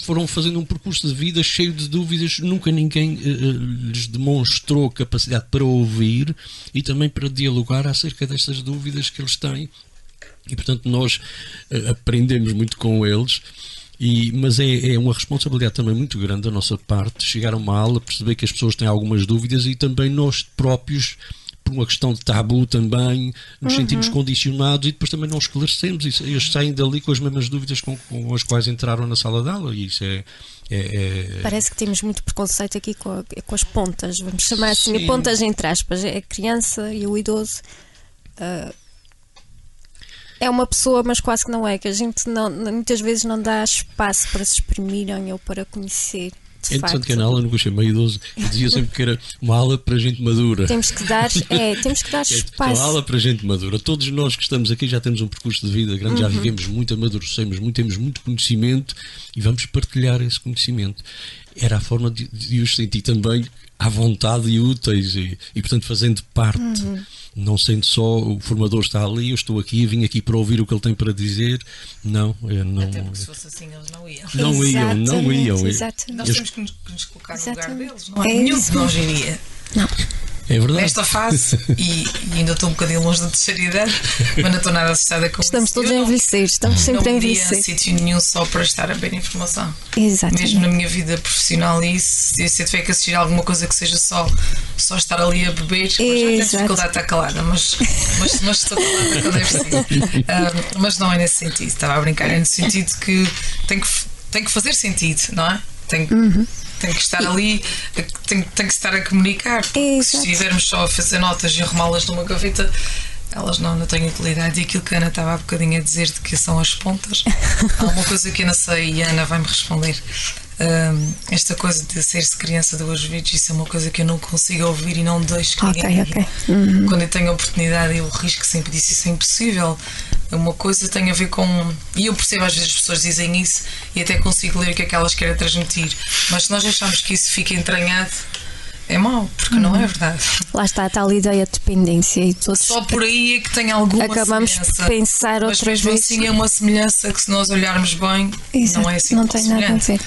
foram fazendo um percurso de vida cheio de dúvidas, nunca ninguém eh, lhes demonstrou capacidade para ouvir e também para dialogar acerca destas dúvidas que eles têm. E, portanto, nós eh, aprendemos muito com eles. E, mas é, é uma responsabilidade também muito grande da nossa parte chegar a uma aula, perceber que as pessoas têm algumas dúvidas e também nós próprios, por uma questão de tabu também, nos sentimos condicionados e depois também não esclarecemos. Isso, eles saem dali com as mesmas dúvidas com, com as quais entraram na sala de aula e isso é. é- é- Parece que temos muito preconceito aqui com, a- com as pontas, vamos chamar assim, Sim. pontas entre aspas. É a criança e o idoso. ah, é uma pessoa, mas quase que não é, que a gente não, muitas vezes não dá espaço para se exprimirem ou para conhecer. De interessante facto. que na aula nunca chamei idoso, eu dizia sempre que era uma aula para gente madura. Temos que dar, é, temos que dar É, espaço. Então, aula para gente madura. Todos nós que estamos aqui já temos um percurso de vida grande, já Uhum. vivemos muito, amadurecemos muito, temos muito conhecimento e vamos partilhar esse conhecimento. Era a forma de, de os sentir também à vontade e úteis e, e portanto, fazendo parte. Uhum. Não sendo só o formador está ali, eu estou aqui, vim aqui para ouvir o que ele tem para dizer. Não, é, não, Até porque se fosse assim eles não iam. não iam, não Exatamente, iam. exatamente. Nós temos que nos, que nos colocar no lugar Exatamente. deles. Não há É nenhum isso. de nós iria. É verdade. Nesta fase, e, e ainda estou um bocadinho longe da terceira idade, mas não estou nada assustada com Estamos isso. todos Eu a não- envelhecer, estamos sempre a não envelhecer. sítio nenhum só para estar a ver informação. Exatamente. Mesmo na minha vida profissional, e se, se eu tiver que assistir a alguma coisa que seja só, só estar ali a beber, já tenho Exato. dificuldade de estar calada, mas, mas, mas estou calada quando é. Ah, mas não é nesse sentido, estava a brincar, é no sentido que tem que, tem que fazer sentido, não é? Tem, Uhum. Tem que estar ali, tem, tem que estar a comunicar. porque Se Exato. estivermos só a fazer notas e arrumá-las numa gaveta, elas não, não têm utilidade. E aquilo que a Ana estava há bocadinho a dizer de que são as pontas, há uma coisa que eu não sei e a Ana vai-me responder. Esta coisa de ser-se criança duas vezes, isso é uma coisa que eu não consigo ouvir e não deixo que ninguém ok. diga. Quando eu tenho a oportunidade, eu risco sempre disse isso é impossível. Uma coisa tem a ver com. E eu percebo às vezes as pessoas dizem isso e até consigo ler o que é que elas querem transmitir. Mas se nós achamos que isso fica entranhado, é mau, porque não é verdade. Lá está a tal ideia de dependência e todos Só por aí é que tem alguma acabamos semelhança. por pensar Mas outra mesmo vez. assim é uma semelhança que se nós olharmos bem, Exato, não é assim não tem nada a ver.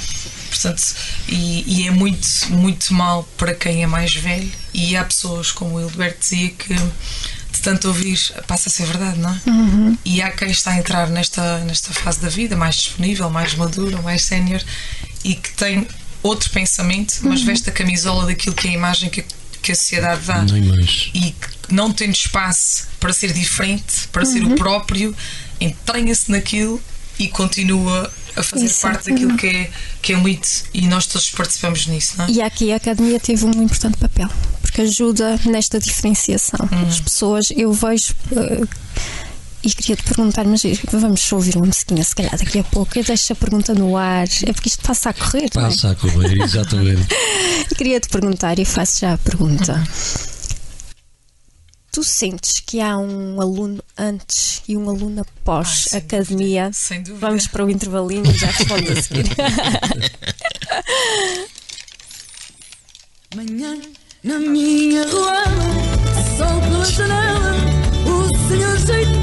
Portanto, e, e é muito, muito mal para quem é mais velho. E há pessoas, como o Hilberto dizia, que de tanto ouvir passa a ser verdade, não é? Uhum. E há quem está a entrar nesta, nesta fase da vida, mais disponível, mais maduro, mais sénior, e que tem outro pensamento, mas Uhum. veste a camisola daquilo que é a imagem que, que a sociedade dá Nem mais. e que não tendo espaço para ser diferente, para ser Uhum. o próprio, entranha-se naquilo e continua a fazer parte daquilo que é, que é um mito e nós todos participamos nisso, não é? E aqui a academia teve um importante papel, porque ajuda nesta diferenciação. Hum. As pessoas, eu vejo. eh, e queria te perguntar, mas vamos ouvir uma musiquinha, se calhar daqui a pouco. Eu deixo a pergunta no ar, é porque isto passa a correr. não é? Passa a correr, exatamente. Queria te perguntar e faço já a pergunta. Tu sentes que há um aluno antes e um aluno após Ai, academia? dúvida, sem dúvida. Vamos para o intervalinho e já respondo a seguir. Manhã na minha rua, sol pela janela, o senhor jeitoso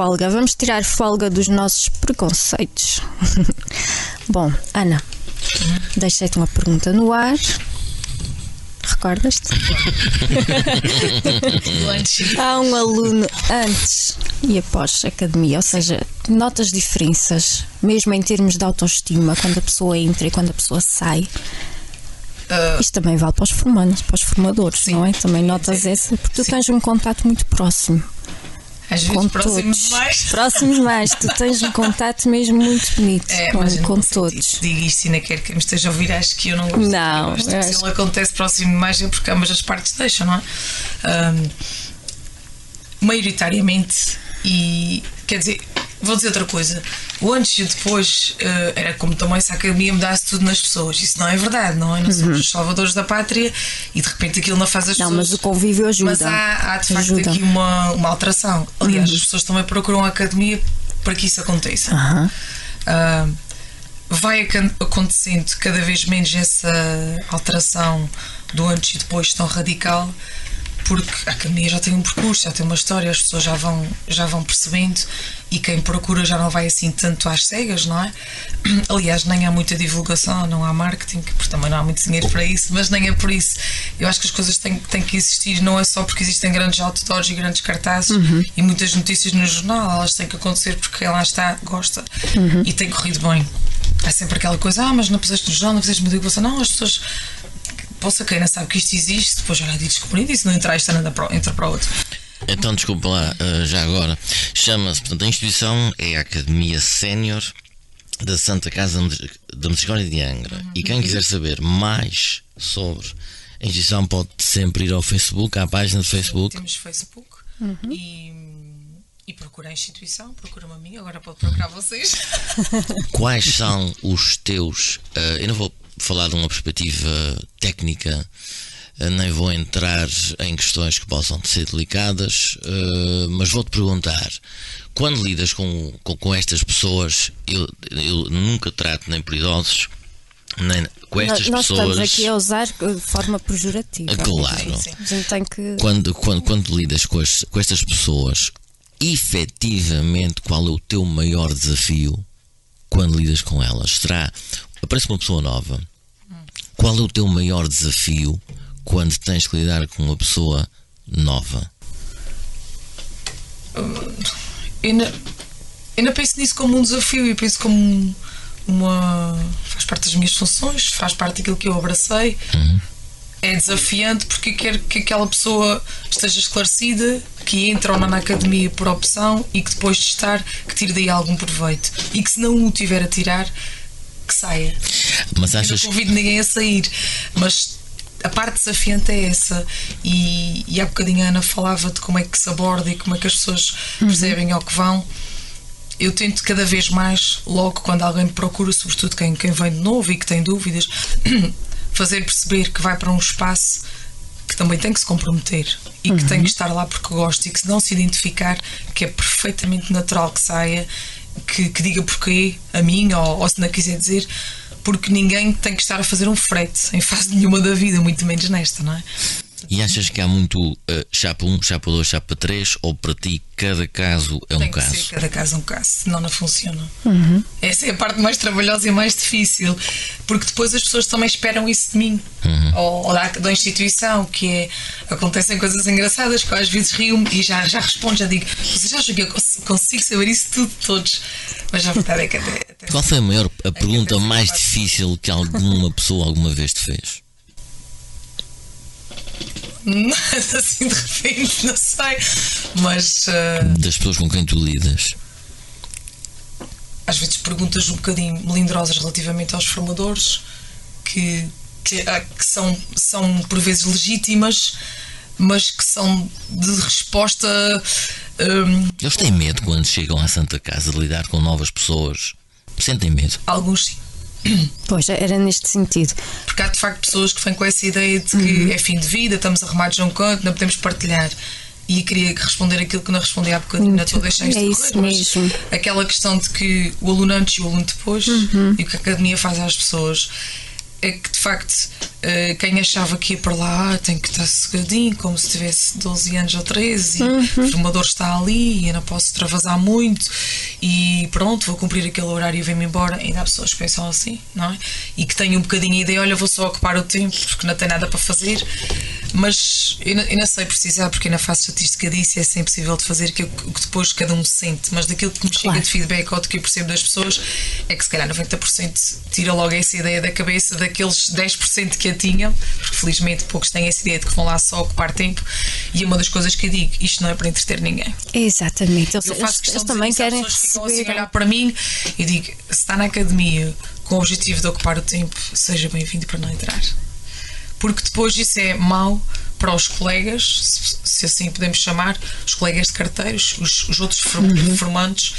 folga, vamos tirar folga dos nossos preconceitos. Bom, Ana, deixei-te uma pergunta no ar. Recordas-te? Há um aluno antes e após a academia, ou seja, notas diferenças, mesmo em termos de autoestima, quando a pessoa entra e quando a pessoa sai. Ah, Isto também vale para os formandos, para os formadores, Sim. não é? Também notas essa, porque tu Sim. tens um contato muito próximo às com vezes próximos todos. mais. Próximos mais. Tu tens um contato mesmo muito bonito É, com, não com todos. Digo isto e não quero que me esteja a ouvir, acho que eu não gosto. Não, gosto. Se acho- ele acontece próximo demais é porque ambas as partes deixam, não é? Ahm, maioritariamente, e quer dizer, vou dizer outra coisa. O antes e o depois eh, era como também se a academia mudasse tudo nas pessoas. Isso não é verdade, não é? Não somos os salvadores da pátria e de repente aquilo não faz as Uhum. Não, pessoas. mas o convívio ajuda. Mas há, há de facto Ajuda. Uhum. aqui uma, uma alteração. Aliás, as pessoas também procuram a academia para que isso aconteça. Aham. Ah, vai acontecendo cada vez menos essa alteração do antes e depois tão radical porque a academia já tem um percurso, já tem uma história, as pessoas já vão, já vão percebendo e quem procura já não vai assim tanto às cegas, não é? Aliás, nem há muita divulgação, não há marketing, porque também não há muito dinheiro para isso, mas nem é por isso. Eu acho que as coisas têm, têm que existir, não é só porque existem grandes outdoors e grandes cartazes e muitas notícias no jornal, elas têm que acontecer porque quem lá está gosta e tem corrido bem. Há sempre aquela coisa, ah, mas não puseste no jornal, não fizeste uma divulgação. Não, as pessoas possa quem não sabe que isto existe, depois já de descobrir isso, não entrar para, entra para o outro. Então, desculpa lá, uh, já agora. Chama-se, portanto, a instituição é a Academia Sénior da Santa Casa da Misericórdia de Angra. E quem quiser saber mais sobre a instituição pode sempre ir ao Facebook, à página do Facebook. Temos Facebook e, e procura a instituição, procura-me a mim, agora pode procurar vocês. Quais são os teus. uh, eu não vou falar de uma perspectiva técnica, uh, nem vou entrar em questões que possam ser delicadas, uh, mas vou-te perguntar: quando lidas com, com, com estas pessoas, eu, eu nunca trato nem por idosos, nem com estas Nós pessoas. estamos aqui a usar de forma pejorativa. Claro. Sim, sim. Que. Quando, quando, quando lidas com, as- com estas pessoas, efetivamente, qual é o teu maior desafio quando lidas com elas? Será, aparece uma pessoa nova, qual é o teu maior desafio quando tens que lidar com uma pessoa nova? Eu ainda, ainda penso nisso como um desafio e penso como um- uma. faz parte das minhas funções, faz parte daquilo que eu abracei. É desafiante porque quero que aquela pessoa esteja esclarecida, que entre ou não na academia por opção e que depois de estar, que tire daí algum proveito. E que se não o tiver a tirar, que saia. Mas Eu achas não convido ninguém a sair, mas a parte desafiante é essa. E, e há bocadinho a Ana falava de como é que se aborda e como é que as pessoas percebem ao que vão. Eu tento cada vez mais, logo quando alguém me procura, sobretudo quem, quem vem de novo e que tem dúvidas, fazer perceber que vai para um espaço que também tem que se comprometer e que tem que estar lá porque gosta e que se não se identificar, que é perfeitamente natural que saia, que, que diga porquê a mim ou, ou se não quiser dizer, porque ninguém tem que estar a fazer um frete em fase nenhuma da vida, muito menos nesta, não é? E achas que há muito uh, chapa 1, chapa 2, chapa 3 ou para ti cada caso é um tem que caso? ser cada caso um caso, senão não funciona. Essa é a parte mais trabalhosa e mais difícil, porque depois as pessoas também esperam isso de mim, ou, ou da, da instituição, que é acontecem coisas engraçadas que eu às vezes rio-me e já, já respondo, já digo, vocês acham que eu cons- consigo saber isso tudo todos? Mas a verdade é que até, até Qual foi a maior a pergunta mais difícil que alguma pessoa alguma vez te fez? Assim de repente, não sei, mas. ah, Das pessoas com quem tu lidas? às vezes perguntas um bocadinho melindrosas relativamente aos formadores, que, que, ah, que são, são por vezes legítimas, mas que são de resposta. hum, Eles têm medo quando chegam à Santa Casa de lidar com novas pessoas. Sentem medo. alguns sim. Pois, era neste sentido. Porque há de facto pessoas que vêm com essa ideia de que é fim de vida, estamos arrumados a um canto, não podemos partilhar. E queria responder aquilo que não respondi há bocadinho, não estou a deixar isto É de isso correr, mas mesmo. aquela questão de que o aluno antes e o aluno depois e o que a academia faz às pessoas é que de facto eh, quem achava que ia para lá ah, tem que estar sossegadinho, como se tivesse 12 anos ou 13 e o formador está ali e eu não posso extravasar muito e pronto, vou cumprir aquele horário e venho-me embora. Ainda há pessoas que pensam assim, não é? E que têm um bocadinho a ideia, olha, vou só ocupar o tempo porque não tenho nada para fazer. Mas eu não, eu não sei precisar, porque na fase estatística disso é sempre possível de fazer que, o que depois cada um sente. Mas daquilo que me chega Claro. de feedback ou do que eu percebo das pessoas é que se calhar 90% tira logo essa ideia da cabeça daqueles 10% que a tinham, porque felizmente poucos têm essa ideia de que vão lá só ocupar tempo. E é uma das coisas que eu digo: isto não é para entreter ninguém. Exatamente. Eles, Eu faço questão eles de também querem pessoas que ficam assim a receber. olhar para mim e digo: se está na academia com o objetivo de ocupar o tempo, seja bem-vindo para não entrar. Porque depois isso é mau para os colegas, se, assim podemos chamar, os colegas de carteiros, os, os outros Uhum. formandos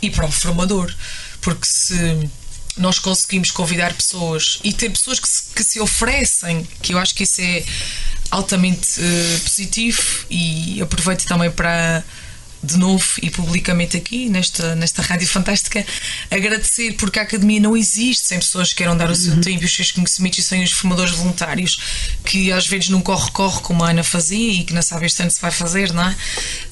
e para o formador. Porque se nós conseguimos convidar pessoas e ter pessoas que se, que se oferecem, que eu acho que isso é altamente eh, positivo e aproveito também para de novo e publicamente aqui, nesta, nesta rádio fantástica, agradecer porque a academia não existe sem pessoas que queiram dar o seu tempo e os seus conhecimentos e sem os formadores voluntários que às vezes não corre-corre como a Ana fazia e que não sabe este ano se vai fazer, não é?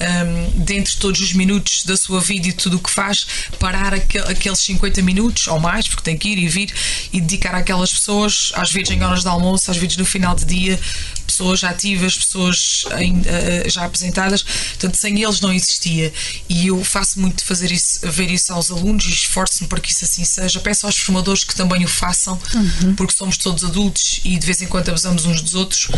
Um, dentro de todos os minutos da sua vida e tudo o que faz, parar aquel, aqueles 50 minutos ou mais, porque tem que ir e vir e dedicar àquelas pessoas, às vezes em horas de almoço, às vezes no final de dia, pessoas ativas, pessoas em, eh, já apresentadas, portanto, sem eles não existia. E eu faço muito de fazer isso, ver isso aos alunos e esforço-me para que isso assim seja. Peço aos formadores que também o façam, porque somos todos adultos e de vez em quando abusamos uns dos outros.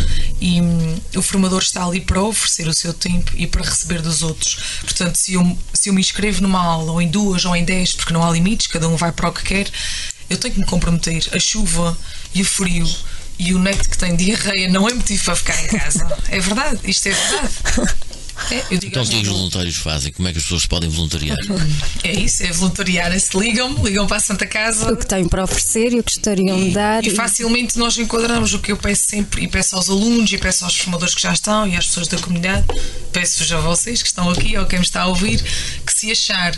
E hum, o formador está ali para oferecer o seu tempo e para receber dos outros. Portanto, se eu, se eu me inscrevo numa aula, ou em duas, ou em dez, porque não há limites, cada um vai para o que quer, eu tenho que me comprometer. A chuva e o frio e o neto que tem diarreia não é motivo para ficar em casa. É verdade, isto é verdade. É, Então, o que os meus voluntários fazem? Como é que as pessoas podem voluntariar? É isso, é voluntariar. Se ligam-me, ligam para a Santa Casa. O que têm para oferecer e o que gostariam de dar. E facilmente nós enquadramos o que eu peço sempre, e peço aos alunos, e peço aos formadores que já estão, e às pessoas da comunidade, peço-vos a vocês que estão aqui, ou quem me está a ouvir, que se achar.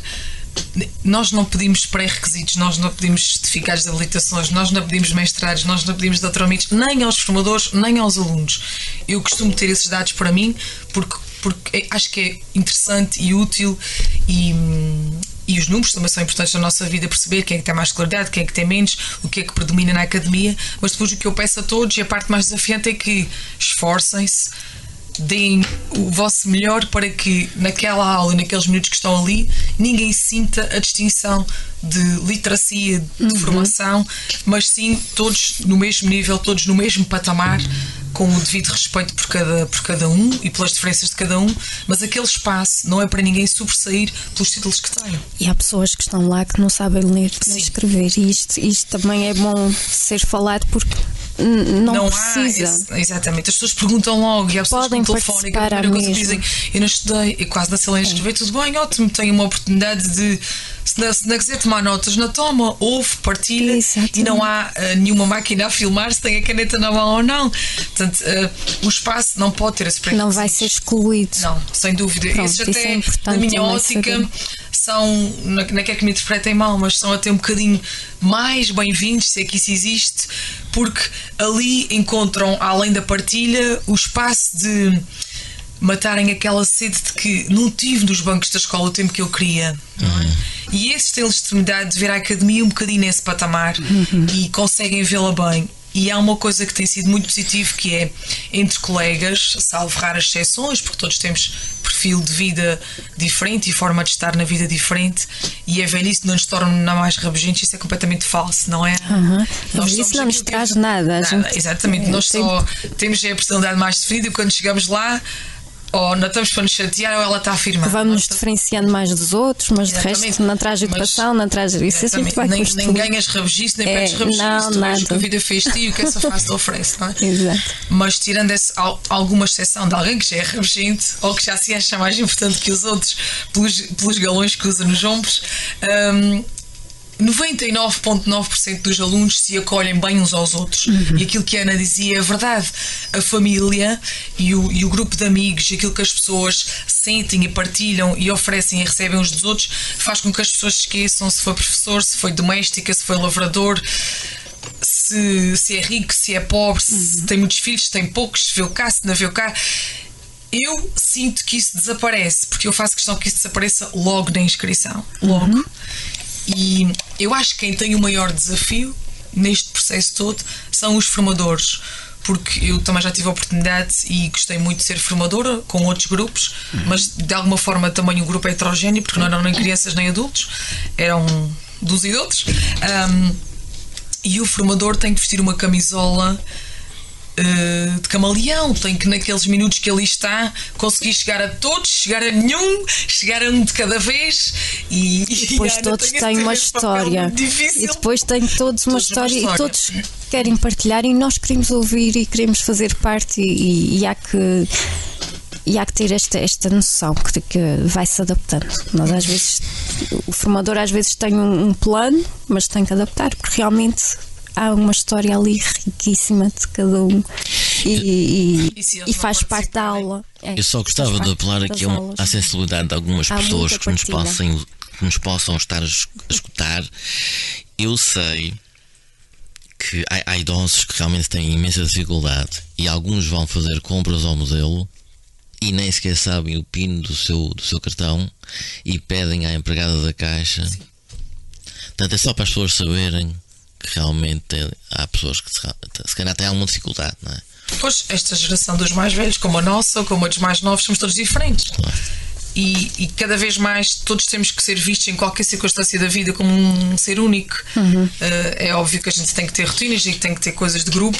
Nós não pedimos pré-requisitos, nós não pedimos certificados de habilitações, nós não pedimos mestrados, nós não pedimos doutoramentos, nem aos formadores, nem aos alunos. Eu costumo ter esses dados para mim porque, porque acho que é interessante e útil e, hum, e os números também são importantes na nossa vida, perceber quem é que tem mais claridade, quem é que tem menos, o que é que predomina na academia, mas depois o que eu peço a todos, e a parte mais desafiante é que esforcem-se, deem o vosso melhor para que naquela aula e naqueles minutos que estão ali ninguém sinta a distinção de literacia, de formação, mas sim todos no mesmo nível, todos no mesmo patamar, com o devido respeito por cada, por cada um e pelas diferenças de cada um, mas aquele espaço não é para ninguém sobressair pelos títulos que tem. E há pessoas que estão lá que não sabem ler nem escrever. E isto, isto também é bom ser falado porque não, não precisa. há. exatamente. As pessoas perguntam logo e há pessoas Podem com telefone que a primeira coisa que dizem eu não estudei, e quase não sei ler escrever, tudo bem, ótimo, tenho uma oportunidade de. Se não, se quiser tomar notas, não toma, ouve, partilha Exatamente. e não há ah, nenhuma máquina a filmar se tem a caneta na mão ou não. Portanto, ah, o espaço não pode ter esse Não vai ser excluído. Não, sem dúvida. Pronto, Esses isso até, é na minha ótica, saber. são, não não quer que me interpretem mal, mas são até um bocadinho mais bem-vindos, se é que isso existe, porque ali encontram, além da partilha, o espaço de matarem aquela sede de que não tive nos bancos da escola o tempo que eu queria. é? E esses têm legitimidade de ver a academia um bocadinho nesse patamar e conseguem vê-la bem. E há uma coisa que tem sido muito positivo que é entre colegas, salvo raras exceções, porque todos temos perfil de vida diferente e forma de estar na vida diferente, e a velhice não nos torna mais rabugentes, isso é completamente falso, não é? Aham. Nós Isso não nos que traz é- nada. Nada, gente- exatamente. é, Nós só temos a personalidade mais definida e quando chegamos lá, ou não estamos para nos chatear ou ela está a afirmar. Vamos nos diferenciando mais dos outros, mas de Exatamente. resto não traz educação, não traz. Isso gente Exatamente. vai nem, nem ganhas rabugice, nem É, pedes rabugice. não, tu nada. que a vida fez ti e o que essa face te oferece, não é? Exato. Mas tirando esse, al- alguma exceção de alguém que já é rabugento ou que já se acha mais importante que os outros pelos, pelos galões que usa nos ombros, hum, 99,9% dos alunos se acolhem bem uns aos outros. E aquilo que a Ana dizia é verdade. A família e o, e o grupo de amigos, aquilo que as pessoas sentem e partilham e oferecem e recebem uns dos outros, faz com que as pessoas se esqueçam se foi professor, se foi doméstica, se foi lavrador, se, se é rico, se é pobre, se tem muitos filhos, se tem poucos, se vê cá, se não vê cá. Eu sinto que isso desaparece, porque eu faço questão que isso desapareça logo na inscrição. Logo. E eu acho que quem tem o maior desafio neste processo todo são os formadores. Porque eu também já tive a oportunidade e gostei muito de ser formadora com outros grupos, mas de alguma forma também o grupo é heterogéneo, porque não eram nem crianças nem adultos, eram dos e outros. Ahm, e o formador tem que vestir uma camisola eh, de camaleão, tem que naqueles minutos que ali está conseguir chegar a todos, chegar a nenhum, chegar a um de cada vez e, E depois a Ana todos têm uma história. E depois têm todos uma Todos uma história, e história. todos querem partilhar e nós queremos ouvir e queremos fazer parte e, e há que. E há que ter esta, esta noção que, que vai se adaptando. Nós às vezes, o formador às vezes tem um, um plano, mas tem que adaptar, porque realmente há uma história ali riquíssima de cada um. e, e- E e faz parte da aula. É, Eu só gostava de apelar aqui a aulas. à sensibilidade de algumas Há pessoas que nos, possam, que nos possam estar a es- a escutar. Eu sei que há, há idosos que realmente têm imensa dificuldade e alguns vão fazer compras ao modelo e nem sequer sabem o PIN do seu, do seu cartão e pedem à empregada da caixa. Portanto, é só para as pessoas saberem realmente há pessoas que se, calhar têm alguma dificuldade, não é? Pois, esta geração dos mais velhos, como a nossa, ou como a dos mais novos, somos todos diferentes. E, e cada vez mais todos temos que ser vistos em qualquer circunstância da vida como um ser único. Eh, é óbvio que a gente tem que ter rotinas e que tem que ter coisas de grupo,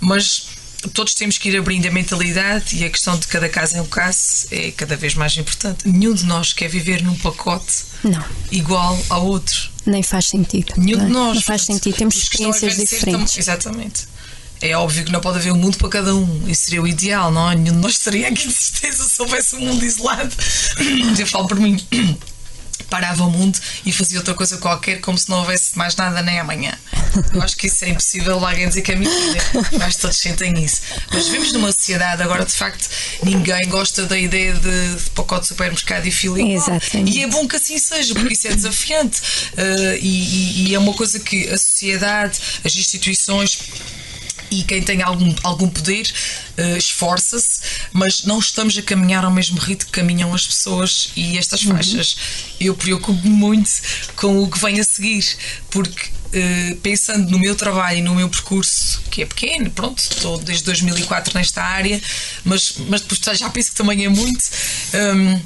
mas todos temos que ir abrindo a mentalidade e a questão de cada caso é um caso é cada vez mais importante. Nenhum de nós quer viver num pacote Não, igual ao outro. nem faz sentido. Nenhum não, de é? nós. Não faz portanto, sentido. Temos experiências diferentes. tam- exatamente. É óbvio que não pode haver um mundo para cada um. Isso seria o ideal, não é? Nenhum de nós estaria aqui de certeza se houvesse um mundo isolado. Eu falo por mim. Parava o mundo e fazia outra coisa qualquer como se não houvesse mais nada nem amanhã. Eu acho que isso é impossível alguém dizer que é mentira. Que todos sentem isso. Mas vivemos numa sociedade agora, de facto, ninguém gosta da ideia de, de pacote de supermercado e fila igual. Exatamente. E é bom que assim seja, porque isso é desafiante. Uh, e, e- é uma coisa que a sociedade, as instituições e quem tem algum, algum poder esforça-se, mas não estamos a caminhar ao mesmo ritmo que caminham as pessoas e estas faixas. Eu preocupo-me muito com o que vem a seguir, porque eh, pensando no meu trabalho e no meu percurso, que é pequeno, pronto, estou desde 2004 nesta área, mas, mas depois já penso que também é muito. hum,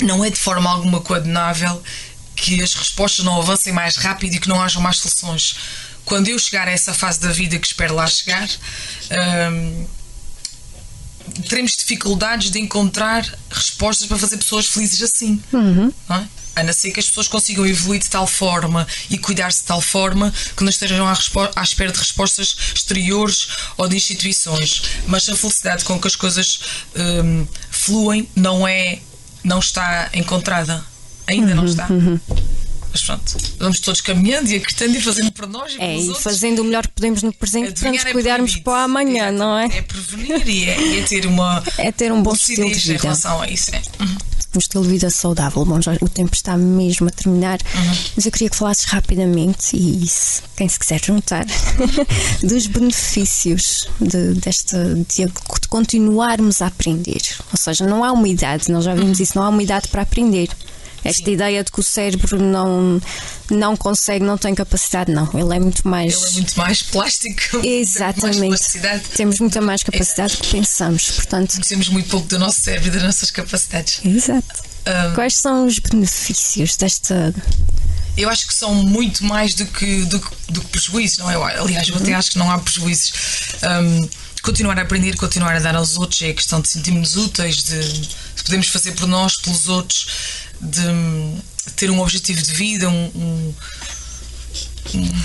não é de forma alguma coordenável que as respostas não avancem mais rápido e que não hajam mais soluções. Quando eu chegar a essa fase da vida que espero lá chegar, hum, teremos dificuldades de encontrar respostas para fazer pessoas felizes assim. Não é? A não ser que as pessoas consigam evoluir de tal forma e cuidar-se de tal forma que não estejam à, à espera de respostas exteriores ou de instituições. Mas a felicidade com que as coisas hum, fluem não é, não está encontrada. Ainda não está. Mas pronto, vamos todos caminhando e acreditando e fazendo para nós e É, pelos e outros. fazendo o melhor que podemos no presente para nos Adivinhar é cuidarmos para o amanhã, não é? É prevenir e é, é ter uma É ter um bom estilo de em vida. relação a isso. É. Uhum. um estilo de vida saudável. Bom, já, o tempo está mesmo a terminar, mas eu queria que falasses rapidamente, e se, quem se quiser juntar, dos benefícios de, desta, de, de continuarmos a aprender. Ou seja, não há uma idade, nós já vimos isso, não há uma idade para aprender. Esta ideia de que o cérebro não, não consegue, não tem capacidade, não. Ele é muito mais. Ele é muito mais plástico. muito mais Exatamente. plasticidade. Temos muita mais capacidade do que pensamos. Portanto, Conhecemos muito pouco do nosso cérebro e das nossas capacidades. exato. Um, Quais são os benefícios desta. eu acho que são muito mais do que, do, do que prejuízos, não é? Eu, aliás, eu até acho que não há prejuízos. Um, continuar a aprender, continuar a dar aos outros, é questão de sentirmos úteis, de, de podermos fazer por nós, pelos outros, de hum, ter um objetivo de vida, um- um-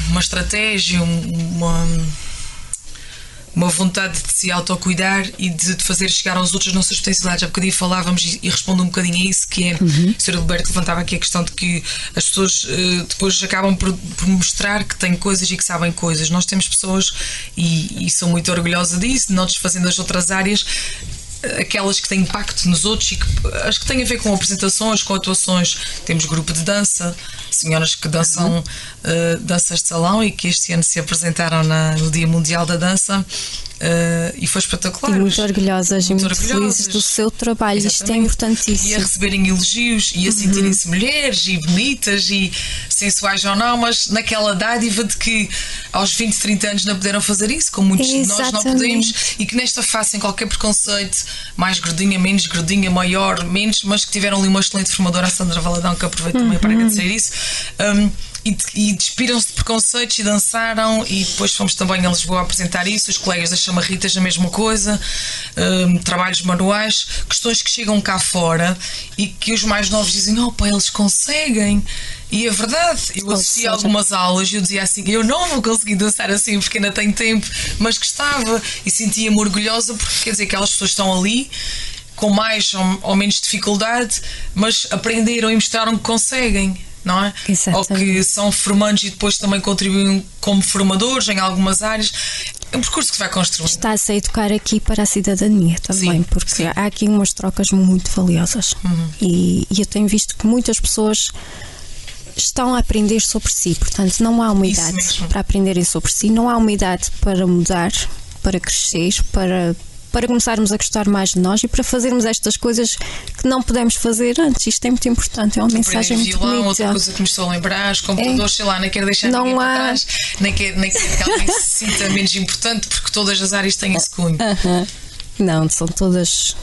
uma estratégia, um- uma uma vontade de se autocuidar e de, de fazer chegar aos outros as nossas potencialidades. Há bocadinho falávamos e, e respondo um bocadinho a isso, que é, o Sr. Alberto levantava aqui a questão de que as pessoas eh, depois acabam por, por mostrar que têm coisas e que sabem coisas. Nós temos pessoas, e, e sou muito orgulhosa disso, não desfazendo as outras áreas, aquelas que têm impacto nos outros e que, as que têm a ver com apresentações, com atuações. Temos grupo de dança, senhoras que dançam eh, danças de salão e que este ano se apresentaram na- no Dia Mundial da Dança eh, e foi espetacular. E muito orgulhosas e muito orgulhosas. felizes do seu trabalho. Isto é Exatamente. E a importantíssimo. receberem elogios e a sentirem-se mulheres e bonitas e sensuais ou não, mas naquela dádiva de que aos 20, 30 anos não puderam fazer isso, como muitos de nós não Exatamente. podemos, e que nesta fase, sem qualquer preconceito, mais gordinha, menos gordinha, maior, menos, mas que tiveram ali uma excelente formadora, a Sandra Valadão, que aproveito também para agradecer isso. um, e, e despiram-se de preconceitos e dançaram e depois fomos também a Lisboa apresentar isso, os colegas das chamarritas a mesma coisa, um, trabalhos manuais, questões que chegam cá fora e que os mais novos dizem, opa, eles conseguem. E é verdade, eu assisti a algumas aulas e eu dizia assim, eu não vou conseguir dançar assim porque ainda tenho tempo, mas gostava. E sentia-me orgulhosa porque quer dizer aquelas pessoas estão ali com mais ou, ou menos dificuldade, mas aprenderam e mostraram que conseguem. Não é? Exatamente. Ou que são formandos e depois também contribuem como formadores em algumas áreas. É um percurso que vai construindo. Está-se a educar aqui para a cidadania também, Sim, porque sim. há aqui umas trocas muito valiosas. E, e eu tenho visto que muitas pessoas estão a aprender sobre si, portanto, não há uma idade para aprenderem sobre si, não há uma idade para mudar, para crescer, para. Para começarmos a gostar mais de nós e para fazermos estas coisas que não pudemos fazer antes. Isto é muito importante, é uma mensagem muito outra bonita. coisa que me estou a lembrar, os computadores, sei lá, nem quero deixar Não há- trás, nem quero, nem quero que alguém se sinta menos importante, porque todas as áreas têm esse cunho. Aham. Não, são todas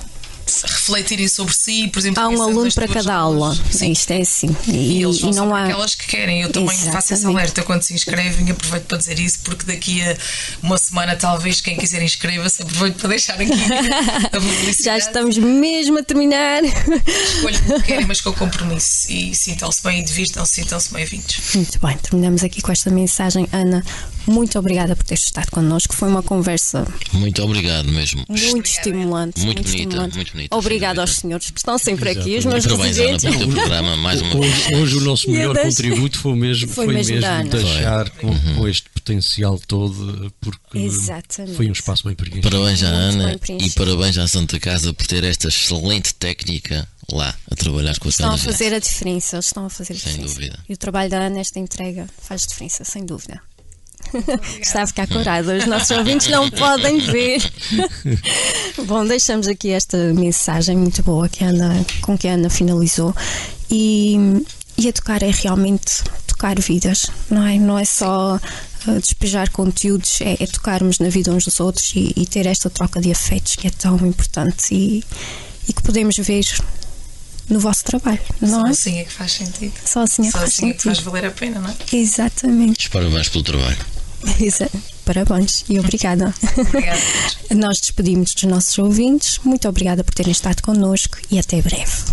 Refletirem sobre si, por exemplo, Há um aluno para cada aulas. aula. Sim. Isto é assim. E, E, eles vão e não há. aquelas que querem. Eu também faço esse Exatamente. alerta quando se inscrevem. Aproveito para dizer isso, porque daqui a uma semana, talvez, quem quiser inscreva-se, aproveito para deixar aqui a publicidade. Já estamos mesmo a terminar. Escolham o que querem, mas com compromisso. E sintam-se bem e divirtam-se, sintam-se bem-vindos. Muito bem, terminamos aqui com esta mensagem. Ana, muito obrigada por ter estado connosco. Foi uma conversa Muito obrigado mesmo. muito estimulante. Muito bonita, estimulante. muito bonita, Obrigada sem aos senhores que estão sempre aqui, os meus parabéns, Ana, residentes. pelo teu programa, mais uma vez. Hoje, hoje o nosso melhor das- contributo foi mesmo, Foi foi mesmo mesmo, Ana. deixar com, Uhum. com este potencial todo, porque Exatamente. foi um espaço bem preenchido. Parabéns à Ana e parabéns à Santa Casa por ter esta excelente técnica lá a trabalhar com Estão a fazer a diferença, eles estão a fazer a Sem diferença. dúvida. E o trabalho da Ana, esta entrega, faz diferença, sem dúvida. Está a ficar corado, os nossos ouvintes não podem ver. Bom, deixamos aqui esta mensagem muito boa que a Ana, com que a Ana finalizou. E, e educar é realmente tocar vidas, não é? Não é só uh, despejar conteúdos, é, é tocarmos na vida uns dos outros e, e ter esta troca de afetos que é tão importante e, e que podemos ver no vosso trabalho, não Só é? assim é que faz sentido. Só assim é que Só faz assim é que faz sentido. valer a pena, não é? Exatamente. Parabéns pelo trabalho. Parabéns e obrigada. Obrigada. Nós despedimos dos nossos ouvintes. Muito obrigada por terem estado connosco e até breve.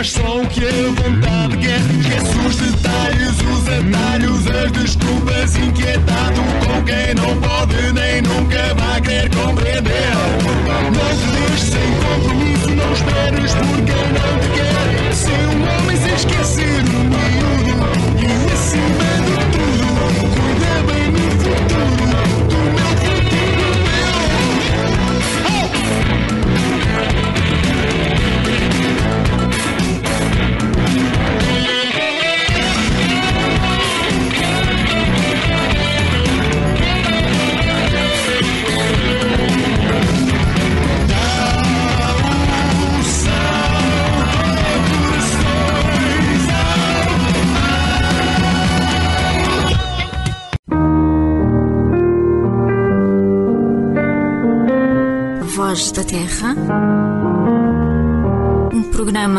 Faz só o que a vontade quer. Esquece os detalhes, os atalhos, as desculpas, inquietado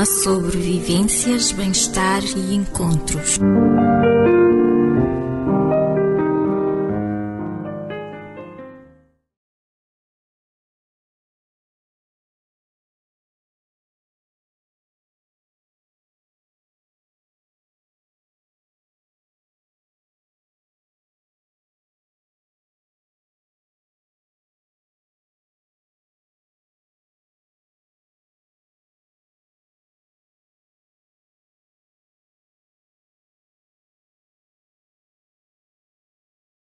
sobre vivências, bem-estar e encontros.